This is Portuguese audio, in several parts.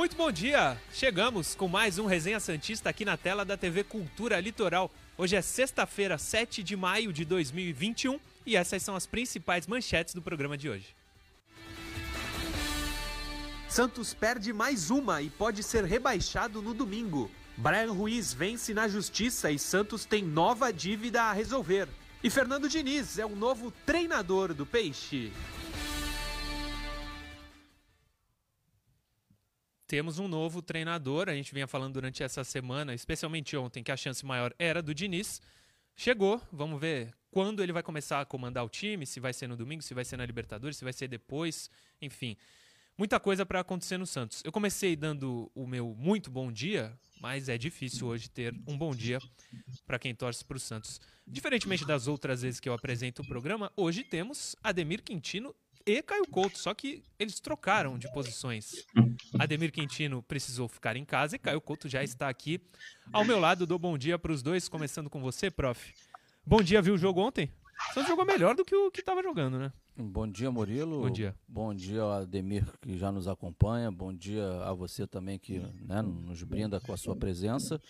Muito bom dia! Chegamos com mais um Resenha Santista aqui na tela da TV Cultura Litoral. Hoje é sexta-feira, 7 de maio de 2021 e essas são as principais manchetes do programa de hoje. Santos perde mais uma e pode ser rebaixado no domingo. Brian Ruiz vence na justiça e Santos tem nova dívida a resolver. E Fernando Diniz é o novo treinador do Peixe. Temos um novo treinador. A gente vinha falando durante essa semana, especialmente ontem, que a chance maior era do Diniz. Chegou, vamos ver quando ele vai começar a comandar o time, se vai ser no domingo, se vai ser na Libertadores, se vai ser depois, enfim. Muita coisa para acontecer no Santos. Eu comecei dando o meu muito bom dia, mas é difícil hoje ter um bom dia para quem torce para o Santos. Diferentemente das outras vezes que eu apresento o programa, hoje temos Ademir Quintino e Caio Couto, só que eles trocaram de posições. Ademir Quintino precisou ficar em casa e Caio Couto já está aqui ao meu lado. Dou bom dia para os dois, começando com você, prof. Bom dia, viu o jogo ontem? O Santos jogou melhor do que o que estava jogando, né? Bom dia, Murilo. Bom dia. Bom dia ao Ademir que já nos acompanha. Bom dia a você também que né, nos brinda com a sua presença.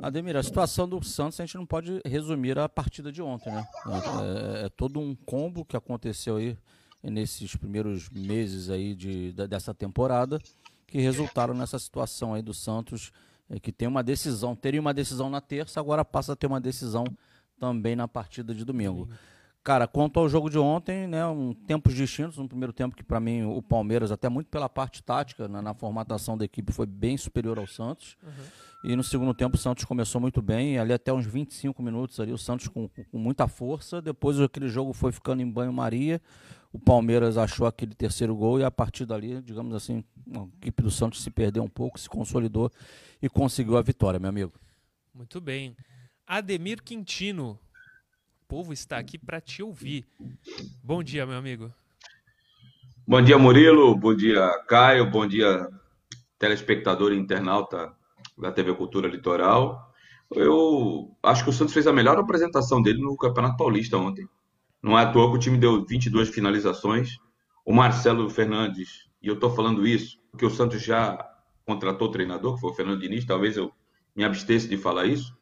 Ademir, a situação do Santos a gente não pode resumir a partida de ontem, né? É, é, é todo um combo que aconteceu aí nesses primeiros meses aí de, dessa temporada que resultaram nessa situação aí do Santos, é, que tem uma decisão, teria uma decisão na terça, agora passa a ter uma decisão também na partida de domingo. Cara, quanto ao jogo de ontem, né, um tempos distintos, um primeiro tempo que para mim o Palmeiras, até muito pela parte tática, né, na formatação da equipe, foi bem superior ao Santos. Uhum. E no segundo tempo o Santos começou muito bem, ali até uns 25 minutos ali, o Santos com, com muita força. Depois aquele jogo foi ficando em banho-maria o Palmeiras achou aquele terceiro gol e a partir dali, digamos assim, a equipe do Santos se perdeu um pouco, se consolidou e conseguiu a vitória, meu amigo. Muito bem. Ademir Quintino, o povo está aqui para te ouvir. Bom dia, meu amigo. Bom dia, Murilo. Bom dia, Caio. Bom dia, telespectador e internauta da TV Cultura Litoral. Eu acho que o Santos fez a melhor apresentação dele no Campeonato Paulista ontem. Não é à toa que o time deu 22 finalizações. O Marcelo Fernandes, e eu estou falando isso porque o Santos já contratou o treinador, que foi o Fernando Diniz, talvez eu me abstesse de falar isso,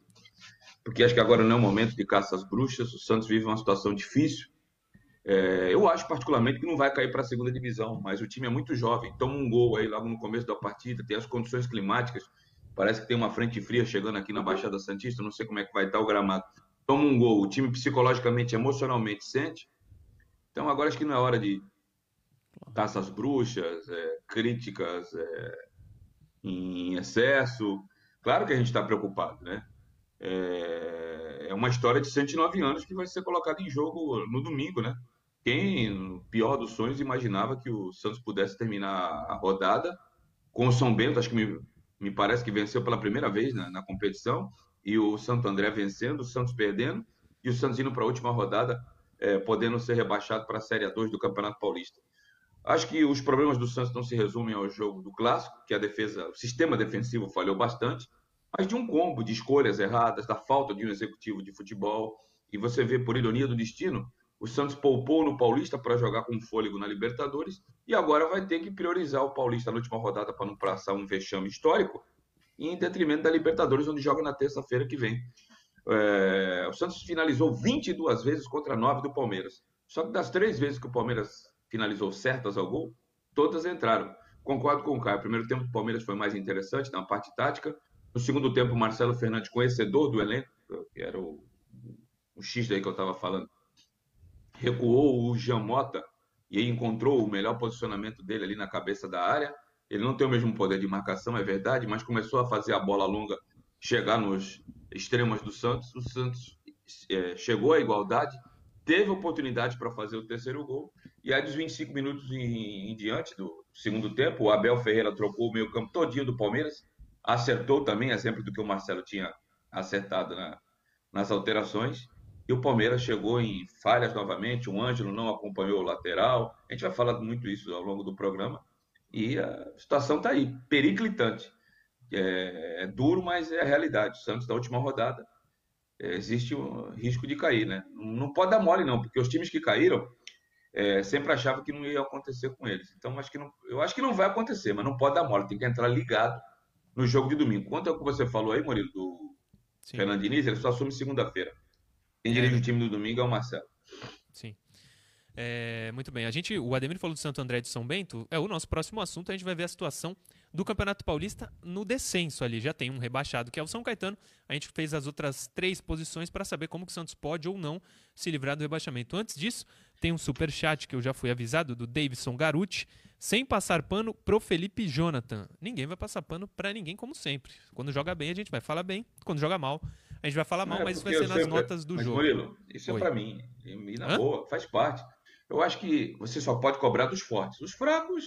porque acho que agora não é o momento de caça às bruxas, o Santos vive uma situação difícil. É, eu acho particularmente que não vai cair para a segunda divisão, mas o time é muito jovem, toma um gol aí logo no começo da partida, tem as condições climáticas, parece que tem uma frente fria chegando aqui na Baixada Santista, não sei como é que vai estar o gramado toma um gol, o time psicologicamente, emocionalmente sente. Então agora acho que não é hora de caças bruxas, é, críticas é, em excesso. Claro que a gente está preocupado, né? É, é, uma história de 109 anos que vai ser colocada em jogo no domingo, né? Quem, no pior dos sonhos, imaginava que o Santos pudesse terminar a rodada com o São Bento, acho que me, me parece que venceu pela primeira vez na competição, e o Santo André vencendo, o Santos perdendo e o Santos indo para a última rodada, é, podendo ser rebaixado para a Série A2 do Campeonato Paulista. Acho que os problemas do Santos não se resumem ao jogo do clássico, que a defesa, o sistema defensivo falhou bastante, mas de um combo de escolhas erradas, da falta de um executivo de futebol. E você vê, por ironia do destino, o Santos poupou no Paulista para jogar com fôlego na Libertadores e agora vai ter que priorizar o Paulista na última rodada para não passar um vexame histórico em detrimento da Libertadores, onde joga na terça-feira que vem. É, o Santos finalizou 22 vezes contra 9 do Palmeiras. Só que das três vezes que o Palmeiras finalizou certas ao gol, todas entraram. Concordo com o Caio. O primeiro tempo do Palmeiras foi mais interessante na parte tática. No segundo tempo, o Marcelo Fernandes, conhecedor do elenco, que era o, o X daí que eu estava falando, recuou o Jean Mota e encontrou o melhor posicionamento dele ali na cabeça da área. Ele não tem o mesmo poder de marcação, é verdade, mas começou a fazer a bola longa chegar nos extremos do Santos. O Santos é, chegou à igualdade, teve oportunidade para fazer o terceiro gol. E aí, dos 25 minutos em, em diante do segundo tempo, o Abel Ferreira trocou o meio campo todinho do Palmeiras, acertou também, exemplo do que o Marcelo tinha acertado na, nas alterações. E o Palmeiras chegou em falhas novamente. O Ângelo não acompanhou o lateral. A gente vai falar muito isso ao longo do programa. E a situação está aí, periclitante. É, é, duro, mas é a realidade. O Santos, da última rodada, é, existe um risco de cair, né? Não pode dar mole, não, porque os times que caíram é, sempre achava que não ia acontecer com eles. Então, acho que não, eu acho que não vai acontecer, mas não pode dar mole, tem que entrar ligado no jogo de domingo. Quanto ao que você falou aí, Murilo, do Sim. Fernando Diniz, ele só assume segunda-feira. Quem dirige é. o time do domingo é o Marcelo. Sim. É, muito bem. A gente, o Ademir falou do Santo André de São Bento. É o nosso próximo assunto. A gente vai ver a situação do Campeonato Paulista no descenso ali. Já tem um rebaixado que é o São Caetano. A gente fez as outras três posições para saber como que o Santos pode ou não se livrar do rebaixamento. Antes disso, tem um super chat que eu já fui avisado do Davidson Garuti, sem passar pano pro Felipe Jonathan. Ninguém vai passar pano para ninguém como sempre. Quando joga bem, a gente vai falar bem. Quando joga mal, a gente vai falar mal, é, mas isso vai ser nas sempre... notas do mas, jogo. Murilo, isso é Oi. é para mim. E na Hã? boa, faz parte. Eu acho que você só pode cobrar dos fortes. Os fracos,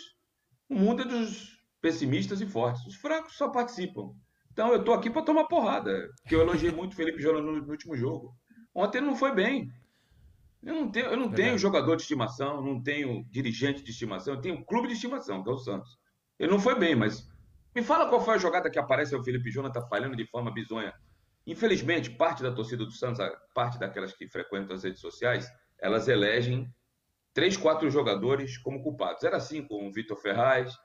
o mundo é dos pessimistas e fortes. Os fracos só participam. Então eu tô aqui para tomar porrada. Que eu elogiei muito o Felipe Jonathan no, no, último jogo. Ontem não foi bem. Eu não tenho, eu não tenho jogador de estimação, não tenho dirigente de estimação, eu tenho um clube de estimação, que é o Santos. Ele não foi bem, mas me fala qual foi a jogada que aparece o Felipe Jonathan falhando de forma bizonha. Infelizmente, parte da torcida do Santos, parte daquelas que frequentam as redes sociais, elas elegem três, quatro jogadores como culpados. Era assim com o Vitor Ferraz,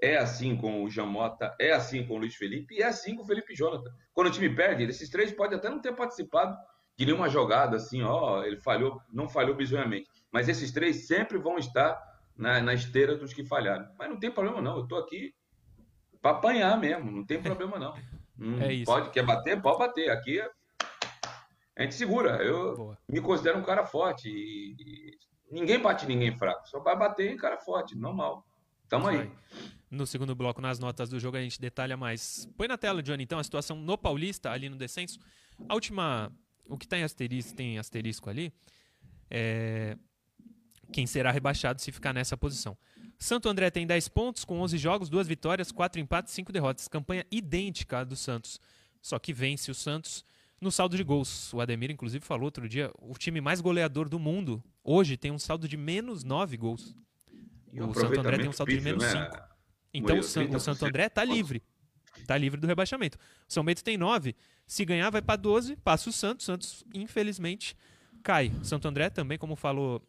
é assim com o Jamota, é assim com o Luiz Felipe e é assim com o Felipe Jonathan. Quando o time perde, esses três podem até não ter participado de nenhuma jogada assim, ó, ele falhou, não falhou bizonhamente. Mas esses três sempre vão estar na, na esteira dos que falharam. Mas não tem problema não, eu estou aqui para apanhar mesmo, não tem problema não. Hum, é isso. Pode, quer bater? Pode bater. Aqui a gente segura. Eu Boa. me considero um cara forte e, e Ninguém bate ninguém fraco, só vai bater cara forte, normal. Tamo aí. No segundo bloco, nas notas do jogo, a gente detalha mais. Põe na tela, Johnny, então, a situação no Paulista, ali no descenso. A última. O que tem asterisco, tem asterisco ali. É. Quem será rebaixado se ficar nessa posição. Santo André tem 10 pontos, com 11 jogos, 2 vitórias, 4 empates, 5 derrotas. Campanha idêntica à do Santos. Só que vence o Santos no saldo de gols. O Ademir, inclusive, falou outro dia: o time mais goleador do mundo hoje tem um saldo de menos 9 gols. E o Santo André tem um saldo de menos né? 5. Então o, San, o Santo André está livre. Está livre do rebaixamento. O São Bento tem 9. Se ganhar, vai para 12. Passa o Santos. Santos, infelizmente, cai. Santo André também, como falou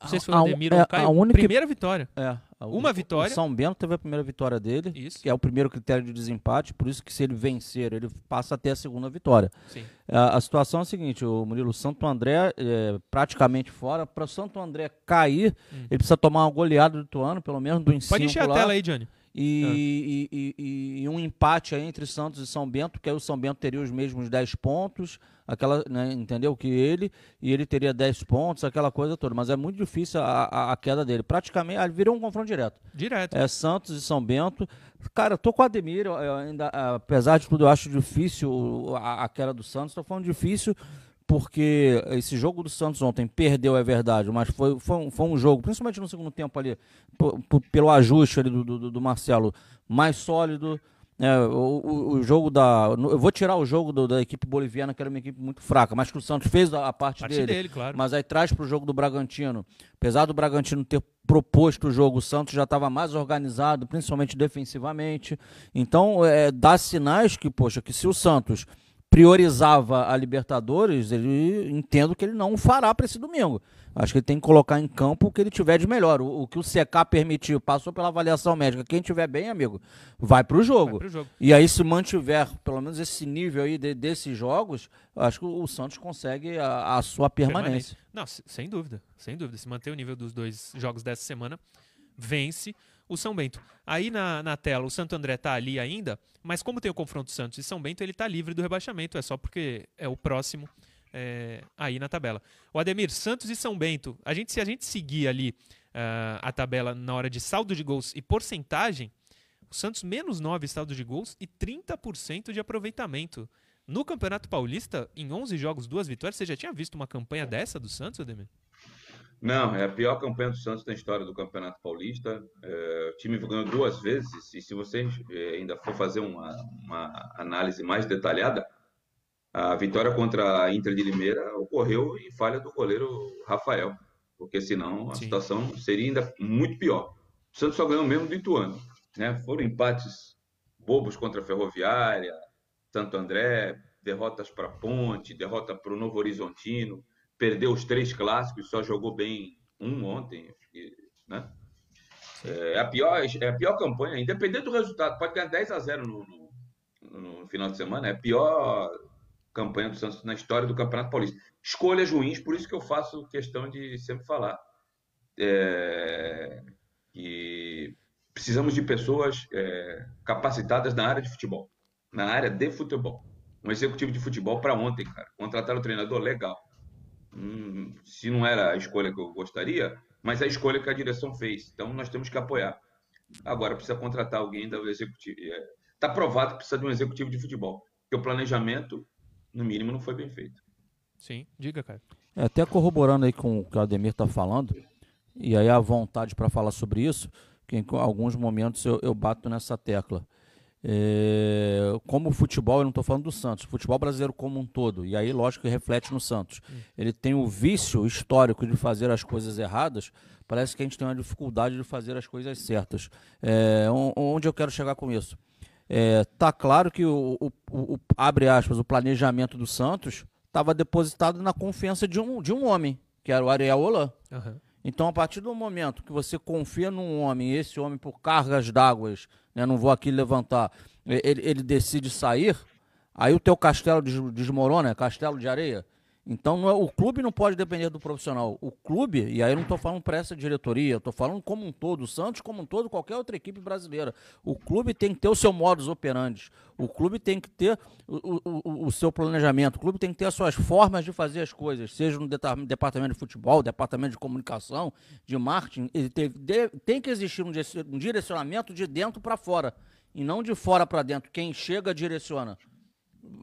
não sei se foi o Ademir ou o é, Caio. A única... Primeira vitória. É. Uma vitória. O São Bento teve a primeira vitória dele, isso. que é o primeiro critério de desempate, por isso que se ele vencer, ele passa até a segunda vitória. Sim. A, a situação é a seguinte, o Murilo Santo André é, praticamente fora, para o Santo André cair, hum. ele precisa tomar uma goleada do Tuano, pelo menos do ensino Pode encher a tela aí, Johnny. E, é. e, e, e, um empate entre Santos e São Bento, que aí o São Bento teria os mesmos 10 pontos, aquela, né, entendeu? Que ele, e ele teria 10 pontos, aquela coisa toda. Mas é muito difícil a, a, a queda dele. Praticamente, ah, virou um confronto direto. Direto. É Santos e São Bento. Cara, eu tô com o Ademir, eu ainda, apesar de tudo, eu acho difícil a, a queda do Santos. Tô falando difícil porque esse jogo do Santos ontem perdeu, é verdade, mas foi, foi, um, foi um jogo, principalmente no segundo tempo ali, pelo ajuste ali do, do, do Marcelo, mais sólido. É, o, o, jogo da. Eu vou tirar o jogo do, da equipe boliviana, que era uma equipe muito fraca, mas que o Santos fez a, a parte, parte, dele. dele claro. Mas aí traz para o jogo do Bragantino. Apesar do Bragantino ter proposto o jogo, o Santos já estava mais organizado, principalmente defensivamente. Então, é, dá sinais que, poxa, que se o Santos priorizava a Libertadores, ele entendo que ele não fará para esse domingo. Acho que ele tem que colocar em campo o que ele tiver de melhor. O, o, que o CK permitiu, passou pela avaliação médica. Quem tiver bem, amigo, vai para o jogo. jogo. E aí, se mantiver pelo menos esse nível aí de, desses jogos, acho que o, Santos consegue a, a sua permanência. permanência. Não, sem dúvida, sem dúvida. Se manter o nível dos dois jogos dessa semana, vence o São Bento. Aí na, na tela, o Santo André está ali ainda, mas como tem o confronto Santos e São Bento, ele está livre do rebaixamento, é só porque é o próximo é, aí na tabela. O Ademir, Santos e São Bento, a gente, se a gente seguir ali uh, a tabela na hora de saldo de gols e porcentagem, o Santos menos 9 saldo de gols e 30% de aproveitamento. No Campeonato Paulista, em 11 jogos, duas vitórias, você já tinha visto uma campanha dessa do Santos, Ademir? Não, é a pior campanha do Santos na história do Campeonato Paulista. É, o time ganhou duas vezes, e se você é, ainda for fazer uma, uma, análise mais detalhada, a vitória contra a Inter de Limeira ocorreu em falha do goleiro Rafael, porque senão a Sim. situação seria ainda muito pior. O Santos só ganhou mesmo do Ituano. Né? Foram empates bobos contra a Ferroviária, Santo André, derrotas para Ponte, derrota para o Novo Horizontino perdeu os três clássicos, só jogou bem um ontem, né? É a, pior, é a pior campanha, independente do resultado, pode ganhar 10 a 0 no, no, no final de semana, é a pior campanha do Santos na história do Campeonato Paulista. Escolhas ruins, por isso que eu faço questão de sempre falar. É, que precisamos de pessoas é, capacitadas na área de futebol, na área de futebol. Um executivo de futebol para ontem, cara. Contratar o treinador, legal. Hum, se não era a escolha que eu gostaria, mas é a escolha que a direção fez. Então nós temos que apoiar. Agora precisa contratar alguém da executivo. Está é, provado que precisa de um executivo de futebol. Porque o planejamento, no mínimo, não foi bem feito. Sim, diga, cara. É, até corroborando aí com o que o Ademir está falando, e aí a vontade para falar sobre isso, que em alguns momentos eu, eu bato nessa tecla. É, como o futebol, eu não estou falando do Santos, o futebol brasileiro como um todo, e aí lógico que reflete no Santos. Ele tem o vício histórico de fazer as coisas erradas, parece que a gente tem uma dificuldade de fazer as coisas certas. É, onde eu quero chegar com isso? É, tá claro que o, o, o, abre aspas, o planejamento do Santos estava depositado na confiança de um, de um homem, que era o Ariel Holan. Uhum. Então, a partir do momento que você confia num homem, esse homem, por cargas d'água, né, não vou aqui levantar, ele, ele decide sair, aí o teu castelo desmorona, é castelo de areia. Então, é, o clube não pode depender do profissional. O clube, e aí eu não estou falando para essa diretoria, estou falando como um todo, o Santos como um todo, qualquer outra equipe brasileira. O clube tem que ter o seu modus operandi. O clube tem que ter o, o, o seu planejamento. O clube tem que ter as suas formas de fazer as coisas, seja no departamento de futebol, departamento de comunicação, de marketing. Ele tem, tem que existir um direcionamento de dentro para fora e não de fora para dentro. Quem chega direciona.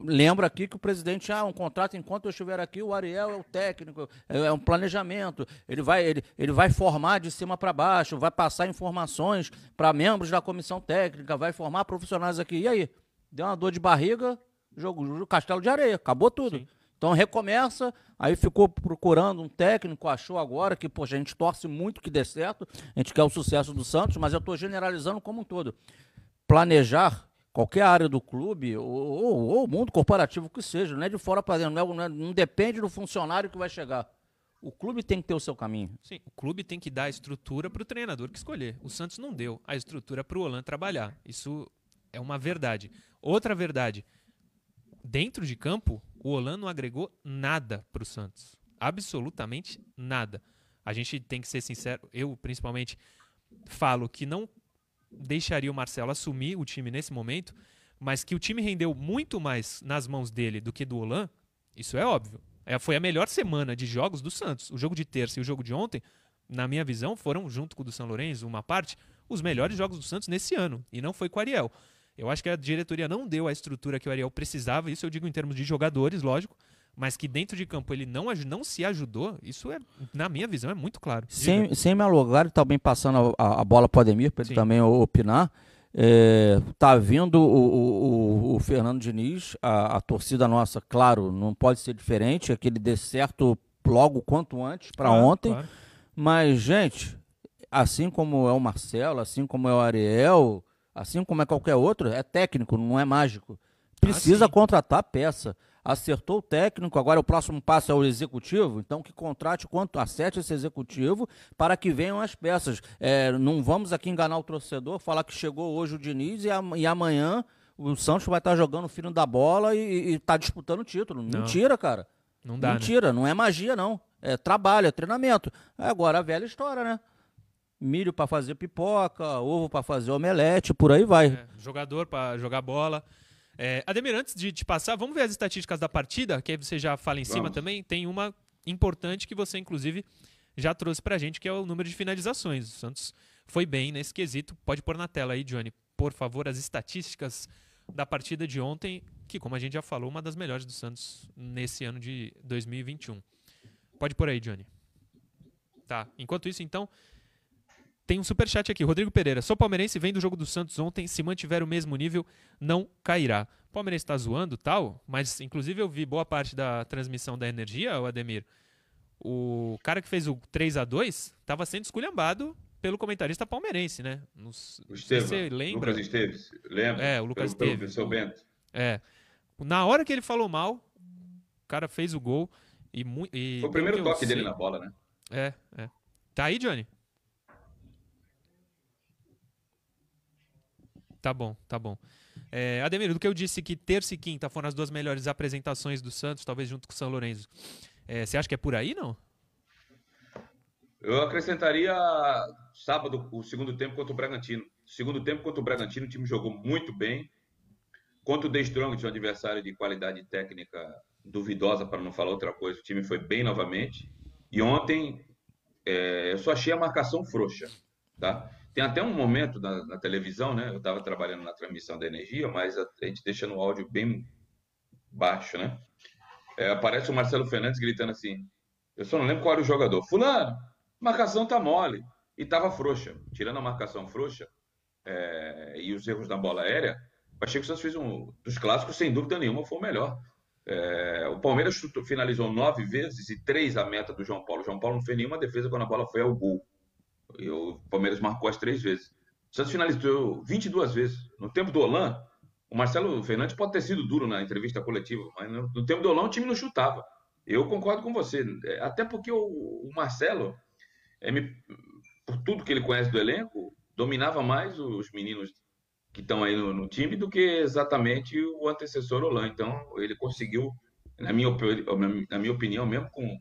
Lembra aqui que o presidente, ah, um contrato enquanto eu estiver aqui, o Ariel é o técnico, é, é um planejamento, ele vai, ele, ele vai formar de cima para baixo, vai passar informações para membros da comissão técnica, vai formar profissionais aqui. E aí? Deu uma dor de barriga, jogo, castelo de areia, acabou tudo. Sim. Então recomeça, aí ficou procurando um técnico, achou agora que, poxa, a gente torce muito que dê certo, a gente quer o sucesso do Santos, mas eu estou generalizando como um todo. Planejar qualquer área do clube, ou, ou, ou mundo corporativo que seja, não é de fora para dentro, não, é, não depende do funcionário que vai chegar. O clube tem que ter o seu caminho. Sim, o clube tem que dar a estrutura para o treinador que escolher. O Santos não deu a estrutura para o Olan trabalhar. Isso é uma verdade. Outra verdade, dentro de campo, o Olan não agregou nada para o Santos. Absolutamente nada. A gente tem que ser sincero, eu principalmente falo que não deixaria o Marcelo assumir o time nesse momento, mas que o time rendeu muito mais nas mãos dele do que do Olan, isso é óbvio. É, foi a melhor semana de jogos do Santos. O jogo de terça e o jogo de ontem, na minha visão, foram, junto com o do São Lourenço, uma parte, os melhores jogos do Santos nesse ano. E não foi com o Ariel. Eu acho que a diretoria não deu a estrutura que o Ariel precisava, isso eu digo em termos de jogadores, lógico, mas que dentro de campo ele não, não se ajudou, isso é, na minha visão, é muito claro. Sem, sem me alugar, também passando a, a bola para o Ademir, para ele também opinar. É, tá vindo o, o, o, Fernando Diniz, a, a, torcida nossa, claro, não pode ser diferente, é que ele dê certo logo quanto antes para claro, ontem. Claro. Mas, gente, assim como é o Marcelo, assim como é o Ariel, assim como é qualquer outro, é técnico, não é mágico. Precisa ah, contratar peça acertou o técnico, agora o próximo passo é o executivo, então que contrate quanto acerte esse executivo para que venham as peças. É, não vamos aqui enganar o torcedor, falar que chegou hoje o Diniz e, e amanhã o Santos vai estar jogando o fino da bola e está disputando o título. Não. Mentira, cara. Não dá. Né? Mentira, né? não é magia, não. É trabalho, é treinamento. Agora a velha história, né? Milho para fazer pipoca, ovo para fazer omelete, por aí vai. É, jogador para jogar bola. É, Ademir, antes de te passar, vamos ver as estatísticas da partida, que aí você já fala em vamos. cima também. Tem uma importante que você, inclusive, já trouxe pra gente, que é o número de finalizações. O Santos foi bem nesse quesito. Pode pôr na tela aí, Johnny, por favor, as estatísticas da partida de ontem, que, como a gente já falou, uma das melhores do Santos nesse ano de 2021. Pode pôr aí, Johnny. Tá. Enquanto isso, então, tem um super chat aqui, Rodrigo Pereira. Sou palmeirense, vem do jogo do Santos ontem. Se mantiver o mesmo nível, não cairá. O Palmeirense está zoando tal, mas inclusive eu vi boa parte da transmissão da energia, o Ademir. O cara que fez o 3 a 2 estava sendo esculhambado pelo comentarista palmeirense, né? Nos, o Estevam, você lembra? Lucas Esteves, lembra? É, o Lucas pelo, Esteves. Pelo Bento. É. Na hora que ele falou mal, o cara fez o gol e, e Foi o primeiro toque dele na bola, né? É, é. Tá aí, Johnny? Tá bom, tá bom. É, Ademir, do que eu disse que terça e quinta foram as duas melhores apresentações do Santos, talvez junto com o São Lourenço. É, você acha que é por aí, não? Eu acrescentaria sábado, o segundo tempo contra o Bragantino. Segundo tempo contra o Bragantino, o time jogou muito bem. Contra o The Strong, um adversário de qualidade técnica duvidosa, para não falar outra coisa, o time foi bem novamente. E ontem, é, eu só achei a marcação frouxa. Tá? Tem até um momento na, na televisão, né? Eu estava trabalhando na transmissão da energia, mas a, a gente deixando o áudio bem baixo, né? É, aparece o Marcelo Fernandes gritando assim: Eu só não lembro qual era o jogador. Fulano, marcação tá mole. E tava frouxa. Tirando a marcação frouxa é, e os erros na bola aérea, o Santos fez um dos clássicos, sem dúvida nenhuma, foi o melhor. É, o Palmeiras finalizou nove vezes e três a meta do João Paulo. O João Paulo não fez nenhuma defesa quando a bola foi ao gol. O Palmeiras marcou as três vezes. O Santos finalizou 22 vezes. No tempo do Olan, o Marcelo Fernandes pode ter sido duro na entrevista coletiva, mas no, no tempo do Olan o time não chutava. Eu concordo com você. É, até porque o, o Marcelo, é, me, por tudo que ele conhece do elenco, dominava mais os meninos que estão aí no, no, time do que exatamente o antecessor Olan. Então, ele conseguiu, na minha, na minha opinião, mesmo com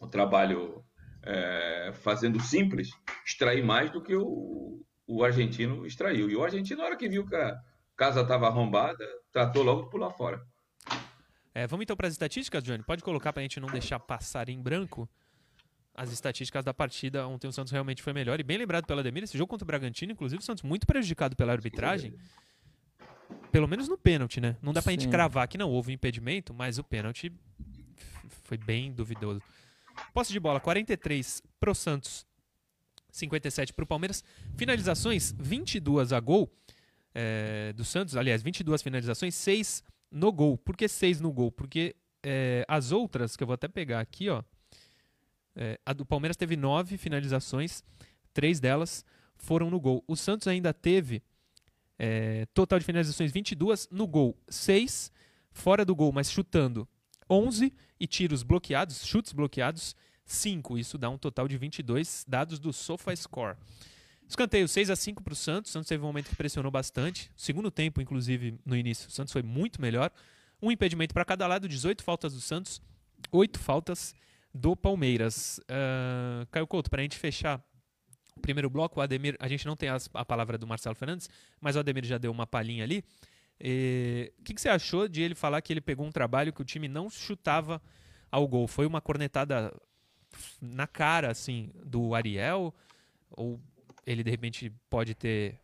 o trabalho é, fazendo simples, extrair mais do que o, o argentino extraiu. E o argentino, na hora que viu que a casa estava arrombada, tratou logo de pular fora. É, vamos então para as estatísticas, Johnny? Pode colocar para a gente não deixar passar em branco as estatísticas da partida. Ontem o Santos realmente foi melhor. E bem lembrado pela Demir, esse jogo contra o Bragantino, inclusive, o Santos muito prejudicado pela arbitragem. Pelo menos no pênalti, né? Não dá pra Sim. gente cravar que não houve impedimento, mas o pênalti foi bem duvidoso. Posse de bola, 43 pro Santos, 57 pro Palmeiras. Finalizações, 22 a gol é, do Santos. Aliás, 22 finalizações, 6 no gol. Por que 6 no gol? Porque é, as outras, que eu vou até pegar aqui, ó. É, a do Palmeiras teve 9 finalizações, 3 delas foram no gol. O Santos ainda teve é, total de finalizações 22 no gol, 6 fora do gol, mas chutando 11 e tiros bloqueados, chutes bloqueados, 5. Isso dá um total de 22 dados do SofaScore. Escanteio 6 a 5 para o Santos. Santos teve um momento que pressionou bastante. Segundo tempo, inclusive, no início, o Santos foi muito melhor. Um impedimento para cada lado, 18 faltas do Santos, 8 faltas do Palmeiras. Uh, Caio Couto, para a gente fechar o primeiro bloco, o Ademir, a gente não tem as, a palavra do Marcelo Fernandes, mas o Ademir já deu uma palhinha ali. O que, que, você achou de ele falar que ele pegou um trabalho que o time não chutava ao gol? Foi uma cornetada na cara, assim, do Ariel? Ou ele, de repente, pode ter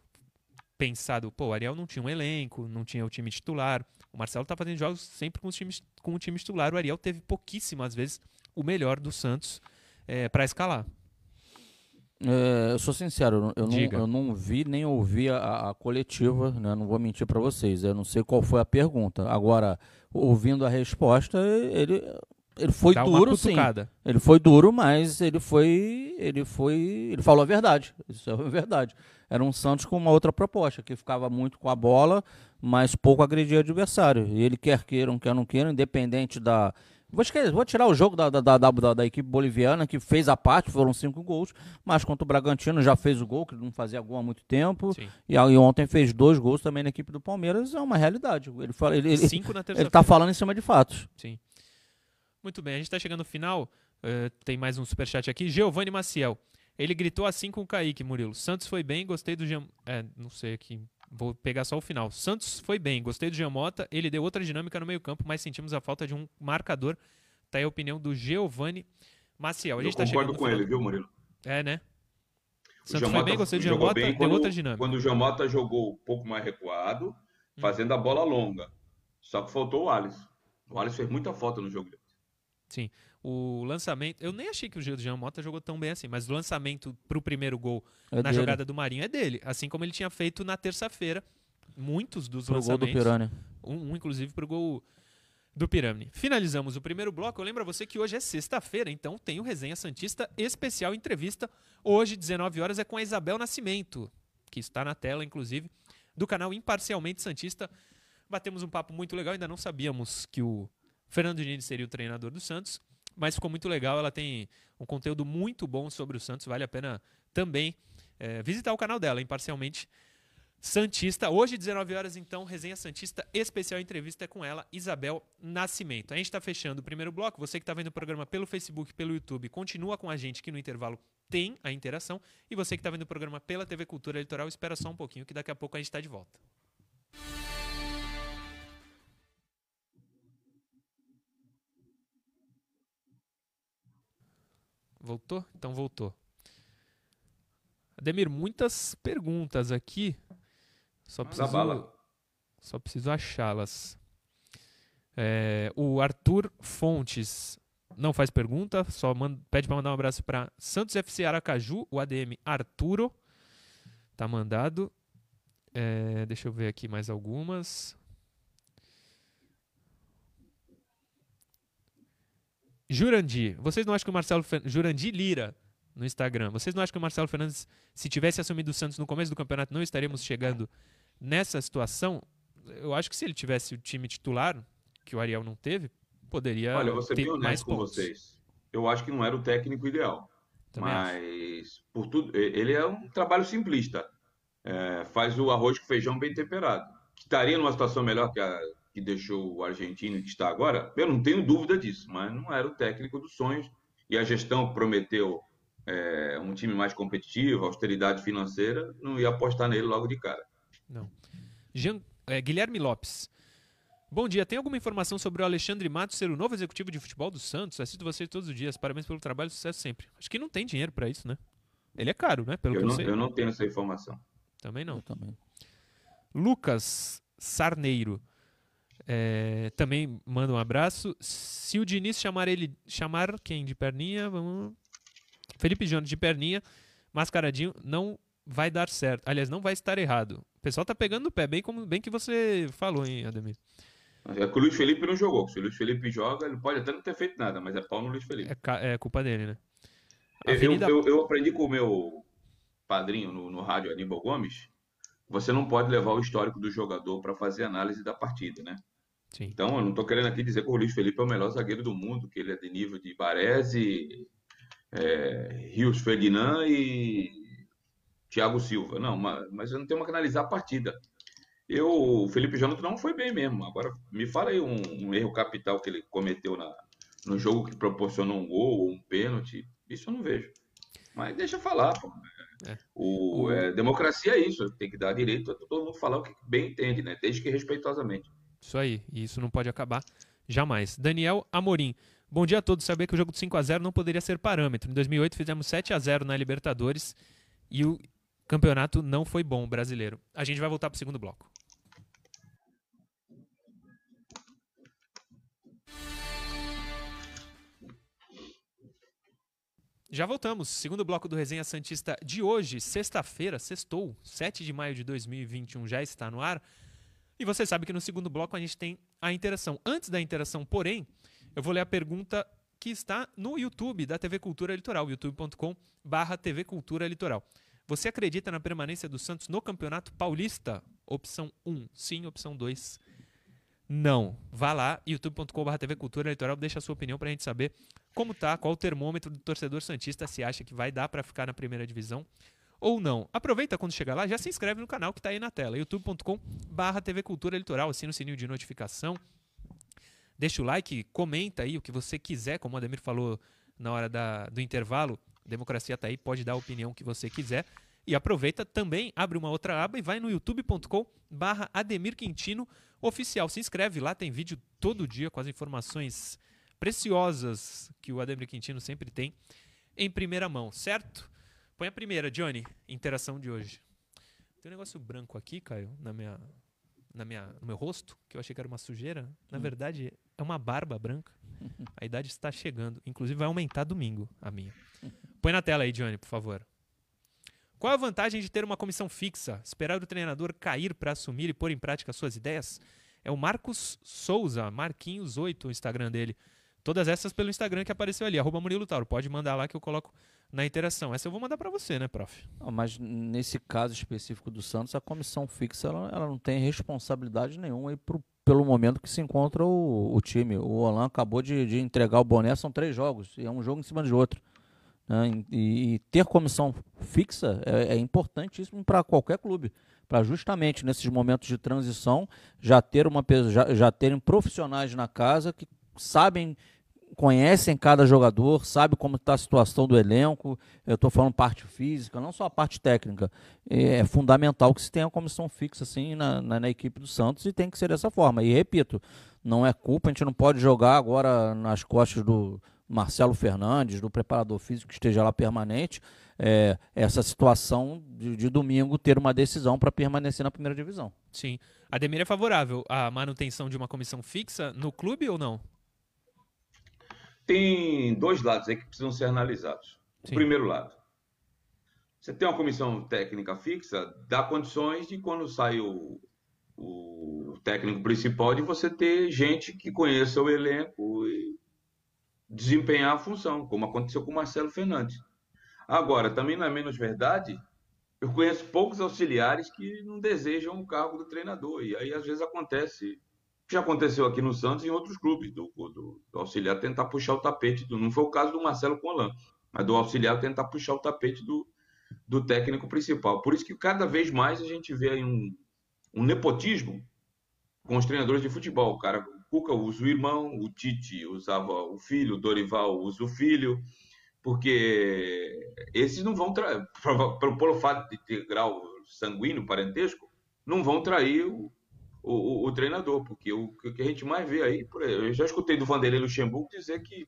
pensado, pô, o Ariel não tinha um elenco, não tinha o time titular. O Marcelo tá fazendo jogos sempre com, os times, com o time titular. O Ariel teve pouquíssimas vezes o melhor do Santos é, para escalar. É, eu sou sincero, eu não, eu não vi nem ouvi a, a coletiva, né? não vou mentir para vocês. Eu não sei qual foi a pergunta. Agora, ouvindo a resposta, ele, ele foi Dá duro, sim. Ele foi duro, mas ele foi, ele foi, ele falou a verdade. Isso é a verdade. Era um Santos com uma outra proposta, que ficava muito com a bola, mas pouco agredia o adversário. E ele quer queiram, quer não queiram, independente da Vou, vou tirar o jogo da, da, da, da, da equipe boliviana, que fez a parte, foram cinco gols, mas contra o Bragantino já fez o gol, que não fazia gol há muito tempo. E, e, ontem fez dois gols também na equipe do Palmeiras, é uma realidade. Ele, fala, ele, Cinco na ele tá falando em cima de fatos. Sim. Muito bem, a gente está chegando no final. Uh, tem mais um superchat aqui. Giovanni Maciel. Ele gritou assim com o Kaique, Murilo. Santos foi bem, gostei do Jean. É, não sei aqui. Vou pegar só o final. Santos foi bem, gostei do Giamota, ele deu outra dinâmica no meio-campo, mas sentimos a falta de um marcador. Tá aí a opinião do Giovanni Maciel. A gente Eu tá concordo com ele, viu, Murilo? É, né? Santos Giamota foi bem, gostei do Giamota, bem quando, deu outra dinâmica. Quando o Giamota jogou um pouco mais recuado, hum. fazendo a bola longa. Só que faltou o Alisson. O Alisson fez muita falta no jogo. Sim. O lançamento. Eu nem achei que o Jean Mota jogou tão bem assim, mas o lançamento para o primeiro gol é na dele. jogada do Marinho é dele. Assim como ele tinha feito na terça-feira. Muitos dos pro lançamentos. Gol do Pirani. Um, um inclusive, para o gol do Pirâmide. Finalizamos o primeiro bloco. Eu lembro a você que hoje é sexta-feira, então tem o Resenha Santista especial entrevista. Hoje, 19 horas, é com a Isabel Nascimento, que está na tela, inclusive, do canal Imparcialmente Santista. Batemos um papo muito legal, ainda não sabíamos que o Fernando Diniz seria o treinador do Santos. Mas ficou muito legal. Ela tem um conteúdo muito bom sobre o Santos, vale a pena também é, visitar o canal dela, imparcialmente. Santista, hoje 19 horas então, resenha Santista, especial entrevista com ela, Isabel Nascimento. A gente está fechando o primeiro bloco, você que está vendo o programa pelo Facebook, pelo YouTube, continua com a gente que no intervalo tem a interação, e você que está vendo o programa pela TV Cultura Litoral, espera só um pouquinho que daqui a pouco a gente está de volta. Voltou? Então voltou. Ademir, muitas perguntas aqui. Só preciso, só preciso achá-las. É, o Arthur Fontes não faz pergunta, só manda, pede para mandar um abraço para Santos FC Aracaju, o ADM Arturo. Tá mandado. É, deixa eu ver aqui mais algumas. Jurandir, vocês não acham que o Marcelo Jurandir Lira no Instagram, vocês não acham que o Marcelo Fernandes, se tivesse assumido o Santos no começo do campeonato, não estaríamos chegando nessa situação? Eu acho que se ele tivesse o time titular, que o Ariel não teve, poderia Olha, vou ser ter bem honesto mais com pontos. vocês. Eu acho que não era o técnico ideal. Também mas, por tudo, ele é um trabalho simplista. É, faz o arroz com feijão bem temperado. Que estaria numa situação melhor que a que deixou o argentino que está agora? Eu não tenho dúvida disso, mas não era o técnico dos sonhos. E a gestão prometeu é, um time mais competitivo, austeridade financeira, não ia apostar nele logo de cara. Não. Jean, é, Guilherme Lopes. Bom dia, tem alguma informação sobre o Alexandre Matos ser o novo executivo de futebol do Santos? Assisto vocês todos os dias. Parabéns pelo trabalho, sucesso sempre. Acho que não tem dinheiro para isso, né? Ele é caro, né? Pelo eu, que eu não, sei. eu não tenho essa informação. Também não. Eu também. Lucas Sarneiro. É, também manda um abraço. Se o Diniz chamar ele. Chamar quem de perninha? Vamos. Felipe Jones de perninha, mascaradinho, não vai dar certo. Aliás, não vai estar errado. O pessoal tá pegando no pé, bem como bem que você falou, hein, Ademir? É que o Luiz Felipe não jogou. Se o Luiz Felipe joga, ele pode até não ter feito nada, mas é pau no Luiz Felipe. É, é culpa dele, né? Eu, Avenida- eu, eu aprendi com o meu padrinho no, no rádio Aníbal Gomes. Você não pode levar o histórico do jogador para fazer análise da partida, né? Sim. Então, eu não estou querendo aqui dizer que o Luiz Felipe é o melhor zagueiro do mundo, que ele é de nível de Baresi, é, Rios Ferdinand e Thiago Silva. Não, mas, eu não tenho que analisar a partida. Eu, o Felipe Jonathan não foi bem mesmo. Agora, me fala aí um, um erro capital que ele cometeu na, no jogo que proporcionou um gol ou um pênalti. Isso eu não vejo. Mas deixa eu falar, pô. É. O, é, democracia é isso, tem que dar direito a todo mundo falar o que bem entende, né? Desde que respeitosamente. Isso aí, e isso não pode acabar jamais. Daniel Amorim. Bom dia a todos. Saber que o jogo de 5 a 0 não poderia ser parâmetro. Em 2008 fizemos 7 a 0 na Libertadores e o campeonato não foi bom brasileiro. A gente vai voltar para o segundo bloco. Já voltamos. Segundo bloco do Resenha Santista de hoje, sexta-feira, sextou, 7 de maio de 2021, já está no ar. E você sabe que no segundo bloco a gente tem a interação. Antes da interação, porém, eu vou ler a pergunta que está no YouTube da TV Cultura Litoral, youtube.com barra TV Cultura Litoral. Você acredita na permanência do Santos no Campeonato Paulista? Opção 1, sim. Opção 2, não. Vá lá, youtube.com barra TV Cultura Litoral, deixa a sua opinião pra gente saber como tá, qual o termômetro do torcedor Santista, se acha que vai dar para ficar na primeira divisão ou não. Aproveita quando chegar lá, já se inscreve no canal que está aí na tela, youtube.com barra TV Cultura Litoral, assina o sininho de notificação, deixa o like, comenta aí o que você quiser, como o Ademir falou na hora da, do intervalo, democracia tá aí, pode dar a opinião que você quiser. E aproveita também, abre uma outra aba e vai no youtube.com Ademir Quintino oficial. Se inscreve lá, tem vídeo todo dia com as informações preciosas que o Ademir Quintino sempre tem em primeira mão, certo? Põe a primeira, Johnny, interação de hoje. Tem um negócio branco aqui, Caio, na minha, na minha, no meu rosto, que eu achei que era uma sujeira. Na verdade, é uma barba branca. A idade está chegando. Inclusive, vai aumentar domingo a minha. Põe na tela aí, Johnny, por favor. Qual a vantagem de ter uma comissão fixa? Esperar o treinador cair para assumir e pôr em prática suas ideias? É o Marcos Souza, Marquinhos8, o Instagram dele. Todas essas pelo Instagram que apareceu ali, arroba Murilo Tauro. Pode mandar lá que eu coloco na interação. Essa eu vou mandar para você, né, prof? Não, mas nesse caso específico do Santos, a comissão fixa ela, ela não tem responsabilidade nenhuma pro, pelo momento que se encontra o, o time. O Olan acabou de, de, entregar o boné, são três jogos, e é um jogo em cima de outro. Né? E, e, ter comissão fixa é, é importantíssimo para qualquer clube para justamente nesses momentos de transição já ter uma já, já terem profissionais na casa que sabem conhecem cada jogador, sabe como está a situação do elenco. Eu estou falando parte física, não só a parte técnica. É, fundamental que se tenha uma comissão fixa assim na, na, na, equipe do Santos e tem que ser dessa forma. E repito, não é culpa, a gente não pode jogar agora nas costas do Marcelo Fernandes, do preparador físico que esteja lá permanente, é, essa situação de, de domingo ter uma decisão para permanecer na primeira divisão. Sim. Ademir é favorável à manutenção de uma comissão fixa no clube ou não? Tem dois lados aí que precisam ser analisados. Sim. O primeiro lado, você tem uma comissão técnica fixa, dá condições de quando sai o, o técnico principal de você ter gente que conheça o elenco e desempenhar a função, como aconteceu com o Marcelo Fernandes. Agora, também não é menos verdade, eu conheço poucos auxiliares que não desejam o cargo do treinador, e aí às vezes acontece já aconteceu aqui no Santos e em outros clubes, do, do, do auxiliar tentar puxar o tapete. Do, não foi o caso do Marcelo Colan, mas do auxiliar tentar puxar o tapete do, do técnico principal. Por isso que cada vez mais a gente vê aí um, um nepotismo com os treinadores de futebol. O cara, o Cuca usa o irmão, o Tite usava o filho, o Dorival usa o filho, porque esses não vão trair, pelo fato de ter grau sanguíneo, parentesco, não vão trair o, o, o, o, treinador, porque o, o, que a gente mais vê aí, eu já escutei do Vanderlei Luxemburgo dizer que